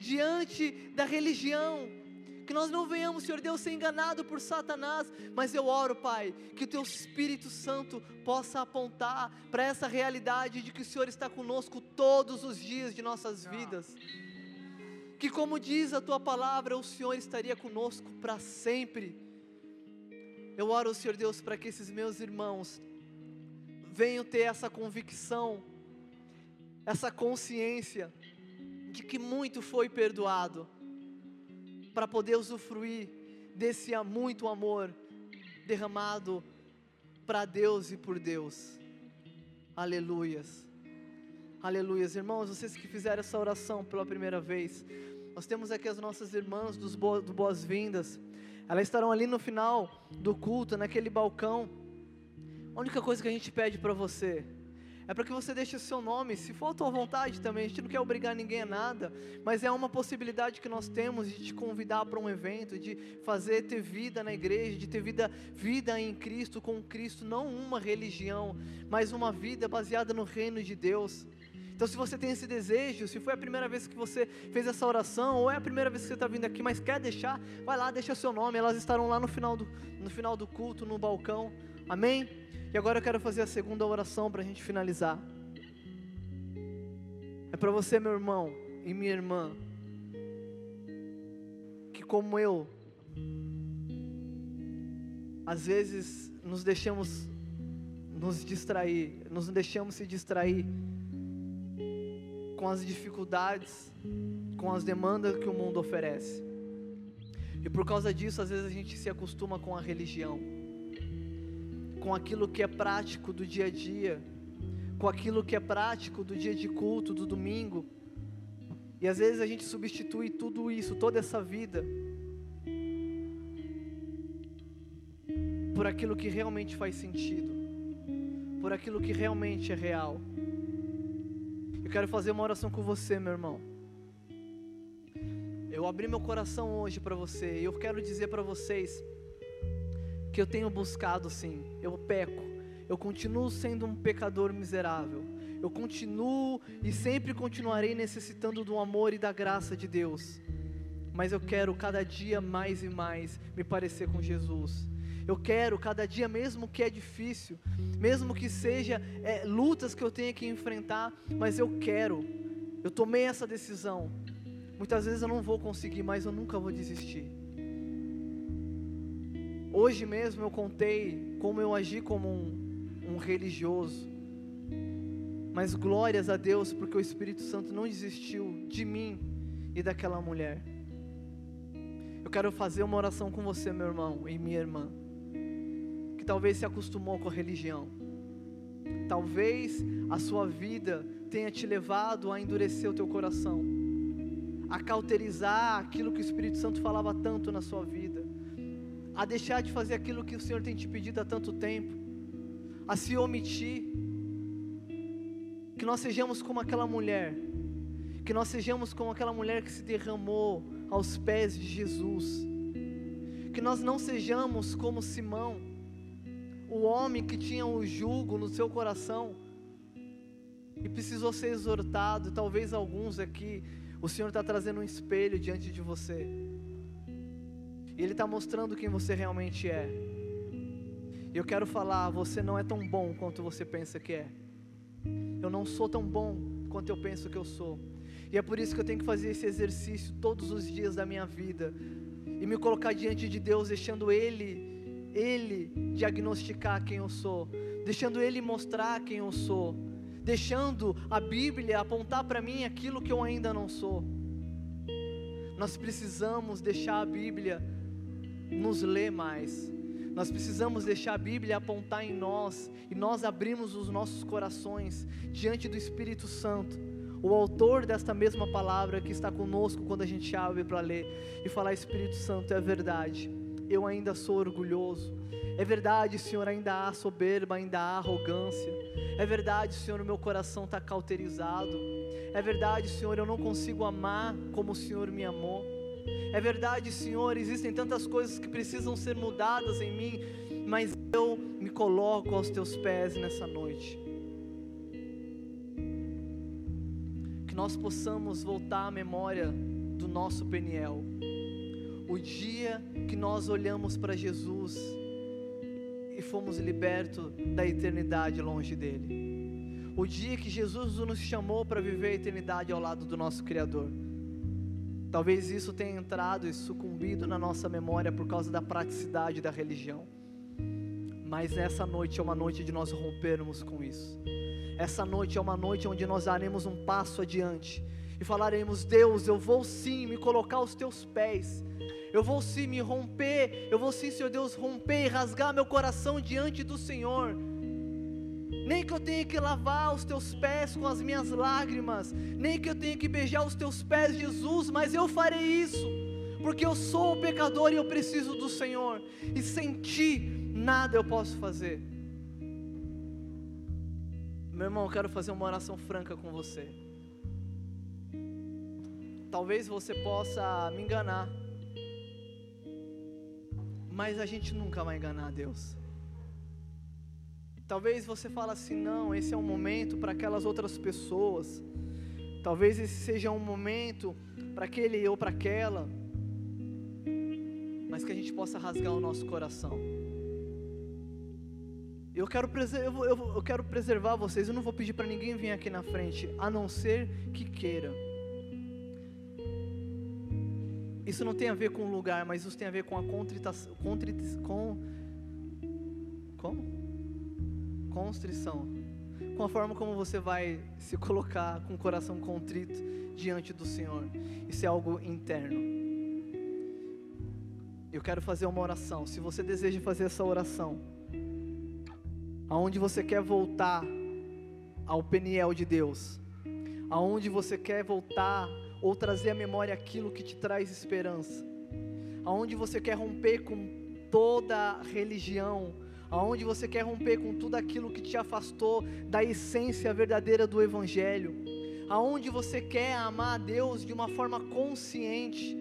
diante da religião, que nós não venhamos, Senhor Deus, ser enganado por Satanás, mas eu oro, Pai, que o Teu Espírito Santo possa apontar para essa realidade de que o Senhor está conosco todos os dias de nossas vidas. Que, como diz a Tua palavra, o Senhor estaria conosco para sempre. Eu oro, Senhor Deus, para que esses meus irmãos venham ter essa convicção, essa consciência de que muito foi perdoado para poder usufruir desse muito amor derramado para Deus e por Deus. Aleluias. Aleluias. Irmãos, vocês que fizeram essa oração pela primeira vez, nós temos aqui as nossas irmãs dos do Boas-Vindas. Elas estarão ali no final do culto, naquele balcão. A única coisa que a gente pede para você é para que você deixe o seu nome, se for a tua vontade também, a gente não quer obrigar ninguém a nada, mas é uma possibilidade que nós temos de te convidar para um evento, de fazer ter vida na igreja, de ter vida, vida em Cristo, com Cristo, não uma religião, mas uma vida baseada no reino de Deus. Então, se você tem esse desejo, se foi a primeira vez que você fez essa oração, ou é a primeira vez que você está vindo aqui, mas quer deixar, vai lá, deixa seu nome, elas estarão lá no final do, no final do culto, no balcão, amém? E agora eu quero fazer a segunda oração para a gente finalizar. É para você, meu irmão e minha irmã, que como eu, às vezes nos deixamos nos distrair, nos deixamos se distrair com as dificuldades, com as demandas que o mundo oferece. E por causa disso, às vezes a gente se acostuma com a religião, com aquilo que é prático do dia a dia, com aquilo que é prático do dia de culto, do domingo. E às vezes a gente substitui tudo isso, toda essa vida, por aquilo que realmente faz sentido, por aquilo que realmente é real. Eu quero fazer uma oração com você, meu irmão. Eu abri meu coração hoje para você e eu quero dizer para vocês que eu tenho buscado sim, eu peco, eu continuo sendo um pecador miserável, eu continuo e sempre continuarei necessitando do amor e da graça de Deus, mas eu quero cada dia mais e mais me parecer com Jesus. Eu quero cada dia, mesmo que é difícil, mesmo que seja é, lutas que eu tenha que enfrentar, mas eu quero. Eu tomei essa decisão. Muitas vezes eu não vou conseguir, mas eu nunca vou desistir. Hoje mesmo eu contei como eu agi como um, um religioso. Mas glórias a Deus, porque o Espírito Santo não desistiu de mim e daquela mulher. Eu quero fazer uma oração com você, meu irmão e minha irmã que talvez se acostumou com a religião. Talvez a sua vida tenha te levado a endurecer o teu coração, a cauterizar aquilo que o Espírito Santo falava tanto na sua vida, a deixar de fazer aquilo que o Senhor tem te pedido há tanto tempo, a se omitir. Que nós sejamos como aquela mulher, que nós sejamos como aquela mulher que se derramou aos pés de Jesus, que nós não sejamos como Simão, o homem que tinha o jugo no seu coração e precisou ser exortado. Talvez alguns aqui, o Senhor está trazendo um espelho diante de você, e Ele está mostrando quem você realmente é. E eu quero falar: você não é tão bom quanto você pensa que é. Eu não sou tão bom quanto eu penso que eu sou. E é por isso que eu tenho que fazer esse exercício todos os dias da minha vida e me colocar diante de Deus, deixando Ele ele diagnosticar quem eu sou, deixando Ele mostrar quem eu sou, deixando a Bíblia apontar para mim aquilo que eu ainda não sou. Nós precisamos deixar a Bíblia nos ler mais. Nós precisamos deixar a Bíblia apontar em nós e nós abrimos os nossos corações diante do Espírito Santo, o autor desta mesma palavra que está conosco quando a gente abre para ler e falar: Espírito Santo, é verdade eu ainda sou orgulhoso. É verdade, Senhor, ainda há soberba, ainda há arrogância. É verdade, Senhor, o meu coração está cauterizado. É verdade, Senhor, eu não consigo amar como o Senhor me amou. É verdade, Senhor, existem tantas coisas que precisam ser mudadas em mim, mas eu me coloco aos teus pés nessa noite. Que nós possamos voltar à memória do nosso Peniel o dia que nós olhamos para Jesus e fomos libertos da eternidade longe dele. O dia que Jesus nos chamou para viver a eternidade ao lado do nosso Criador. Talvez isso tenha entrado e sucumbido na nossa memória por causa da praticidade da religião. Mas essa noite é uma noite de nós rompermos com isso. Essa noite é uma noite onde nós daremos um passo adiante e falaremos: Deus, eu vou sim me colocar aos teus pés eu vou sim me romper, eu vou sim, Senhor Deus, romper e rasgar meu coração diante do Senhor. Nem que eu tenha que lavar os teus pés com as minhas lágrimas, nem que eu tenha que beijar os teus pés, Jesus, mas eu farei isso, porque eu sou o pecador e eu preciso do Senhor, e sem ti nada eu posso fazer. Meu irmão, eu quero fazer uma oração franca com você. Talvez você possa me enganar mas a gente nunca vai enganar Deus. Talvez você fale assim, não, esse é um momento para aquelas outras pessoas. Talvez esse seja um momento para aquele ou para aquela. Mas que a gente possa rasgar o nosso coração. Eu quero, eu, eu, eu quero preservar vocês. Eu não vou pedir para ninguém vir aqui na frente, a não ser que queira. Isso não tem a ver com o lugar, mas isso tem a ver com a contritação, com como? Constrição. com a forma como você vai se colocar com o coração contrito diante do Senhor. Isso é algo interno. Eu quero fazer uma oração. Se você deseja fazer essa oração, aonde você quer voltar ao Peniel de Deus, aonde você quer voltar ou trazer à memória aquilo que te traz esperança, aonde você quer romper com toda religião, aonde você quer romper com tudo aquilo que te afastou da essência verdadeira do Evangelho, aonde você quer amar a Deus de uma forma consciente,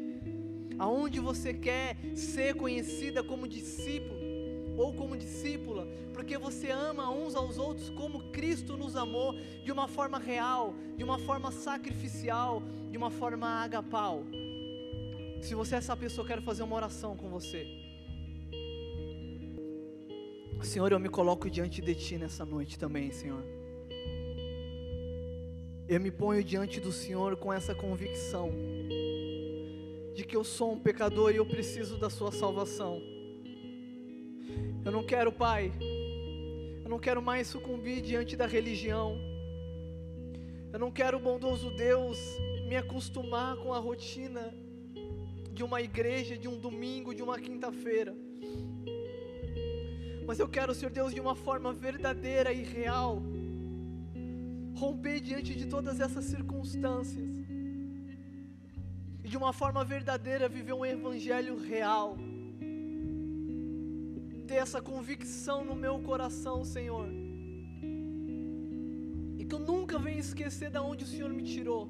aonde você quer ser conhecida como discípulo ou como discípula, porque você ama uns aos outros como Cristo nos amou, de uma forma real, de uma forma sacrificial, de uma forma agapau. Se você é essa pessoa, quero fazer uma oração com você. Senhor, eu me coloco diante de Ti nessa noite também, Senhor. Eu me ponho diante do Senhor com essa convicção de que eu sou um pecador e eu preciso da Sua salvação. Eu não quero, Pai, eu não quero mais sucumbir diante da religião. Eu não quero, bondoso Deus, me acostumar com a rotina de uma igreja, de um domingo, de uma quinta-feira. Mas eu quero, Senhor Deus, de uma forma verdadeira e real, romper diante de todas essas circunstâncias, e de uma forma verdadeira viver um evangelho real ter essa convicção no meu coração, Senhor. E que eu nunca venha esquecer de onde o Senhor me tirou.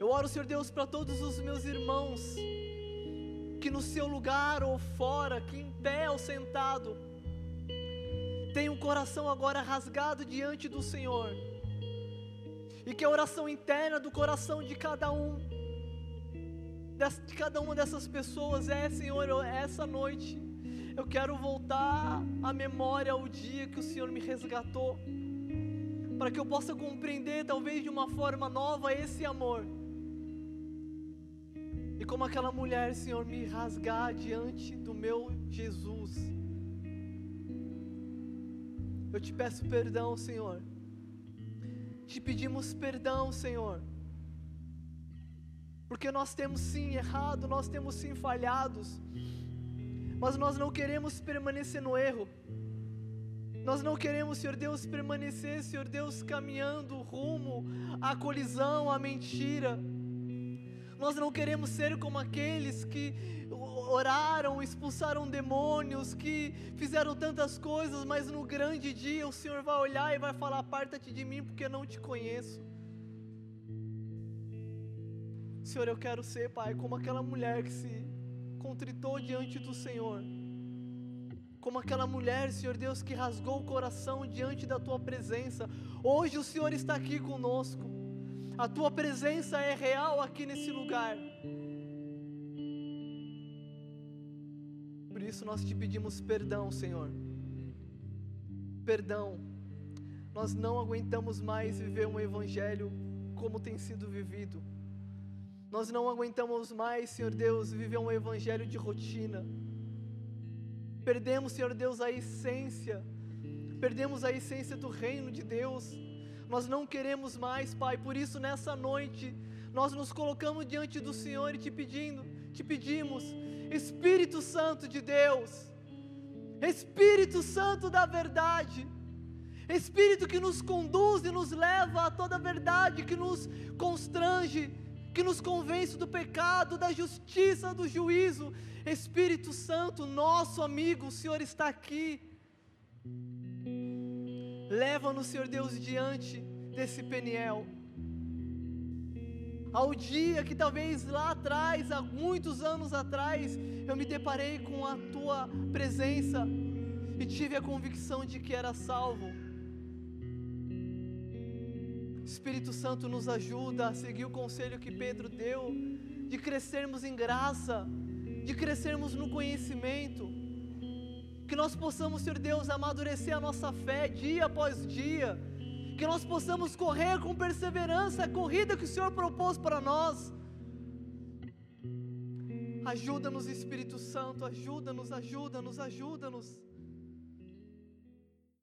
Eu oro, Senhor Deus, para todos os meus irmãos que no seu lugar ou fora, que em pé ou sentado, tem um coração agora rasgado diante do Senhor. E que a oração interna do coração de cada um de cada uma dessas pessoas é, Senhor, essa noite eu quero voltar à memória ao dia que o Senhor me resgatou, para que eu possa compreender, talvez de uma forma nova, esse amor. E como aquela mulher, Senhor, me rasgar diante do meu Jesus. Eu te peço perdão, Senhor. Te pedimos perdão, Senhor porque nós temos sim errado, nós temos sim falhados, mas nós não queremos permanecer no erro. Nós não queremos, Senhor Deus, permanecer, Senhor Deus, caminhando rumo à colisão, à mentira. Nós não queremos ser como aqueles que oraram, expulsaram demônios, que fizeram tantas coisas, mas no grande dia o Senhor vai olhar e vai falar: Aparta-te de mim, porque eu não te conheço. Senhor, eu quero ser, Pai, como aquela mulher que se contritou diante do Senhor. Como aquela mulher, Senhor Deus, que rasgou o coração diante da tua presença. Hoje o Senhor está aqui conosco. A tua presença é real aqui nesse lugar. Por isso nós te pedimos perdão, Senhor. Perdão. Nós não aguentamos mais viver um evangelho como tem sido vivido. Nós não aguentamos mais, Senhor Deus, viver um evangelho de rotina. Perdemos, Senhor Deus, a essência. Perdemos a essência do reino de Deus. Nós não queremos mais, Pai. Por isso, nessa noite, nós nos colocamos diante do Senhor e te pedindo, te pedimos, Espírito Santo de Deus, Espírito Santo da verdade, Espírito que nos conduz e nos leva a toda a verdade, que nos constrange, que nos convence do pecado, da justiça, do juízo. Espírito Santo, nosso amigo, o Senhor está aqui. Leva-nos, Senhor Deus, diante desse Peniel. Ao dia que talvez lá atrás, há muitos anos atrás, eu me deparei com a tua presença e tive a convicção de que era salvo Espírito Santo nos ajuda a seguir o conselho que Pedro deu, de crescermos em graça, de crescermos no conhecimento, que nós possamos, Senhor Deus, amadurecer a nossa fé dia após dia, que nós possamos correr com perseverança a corrida que o Senhor propôs para nós. Ajuda-nos, Espírito Santo, ajuda-nos, ajuda-nos, ajuda-nos.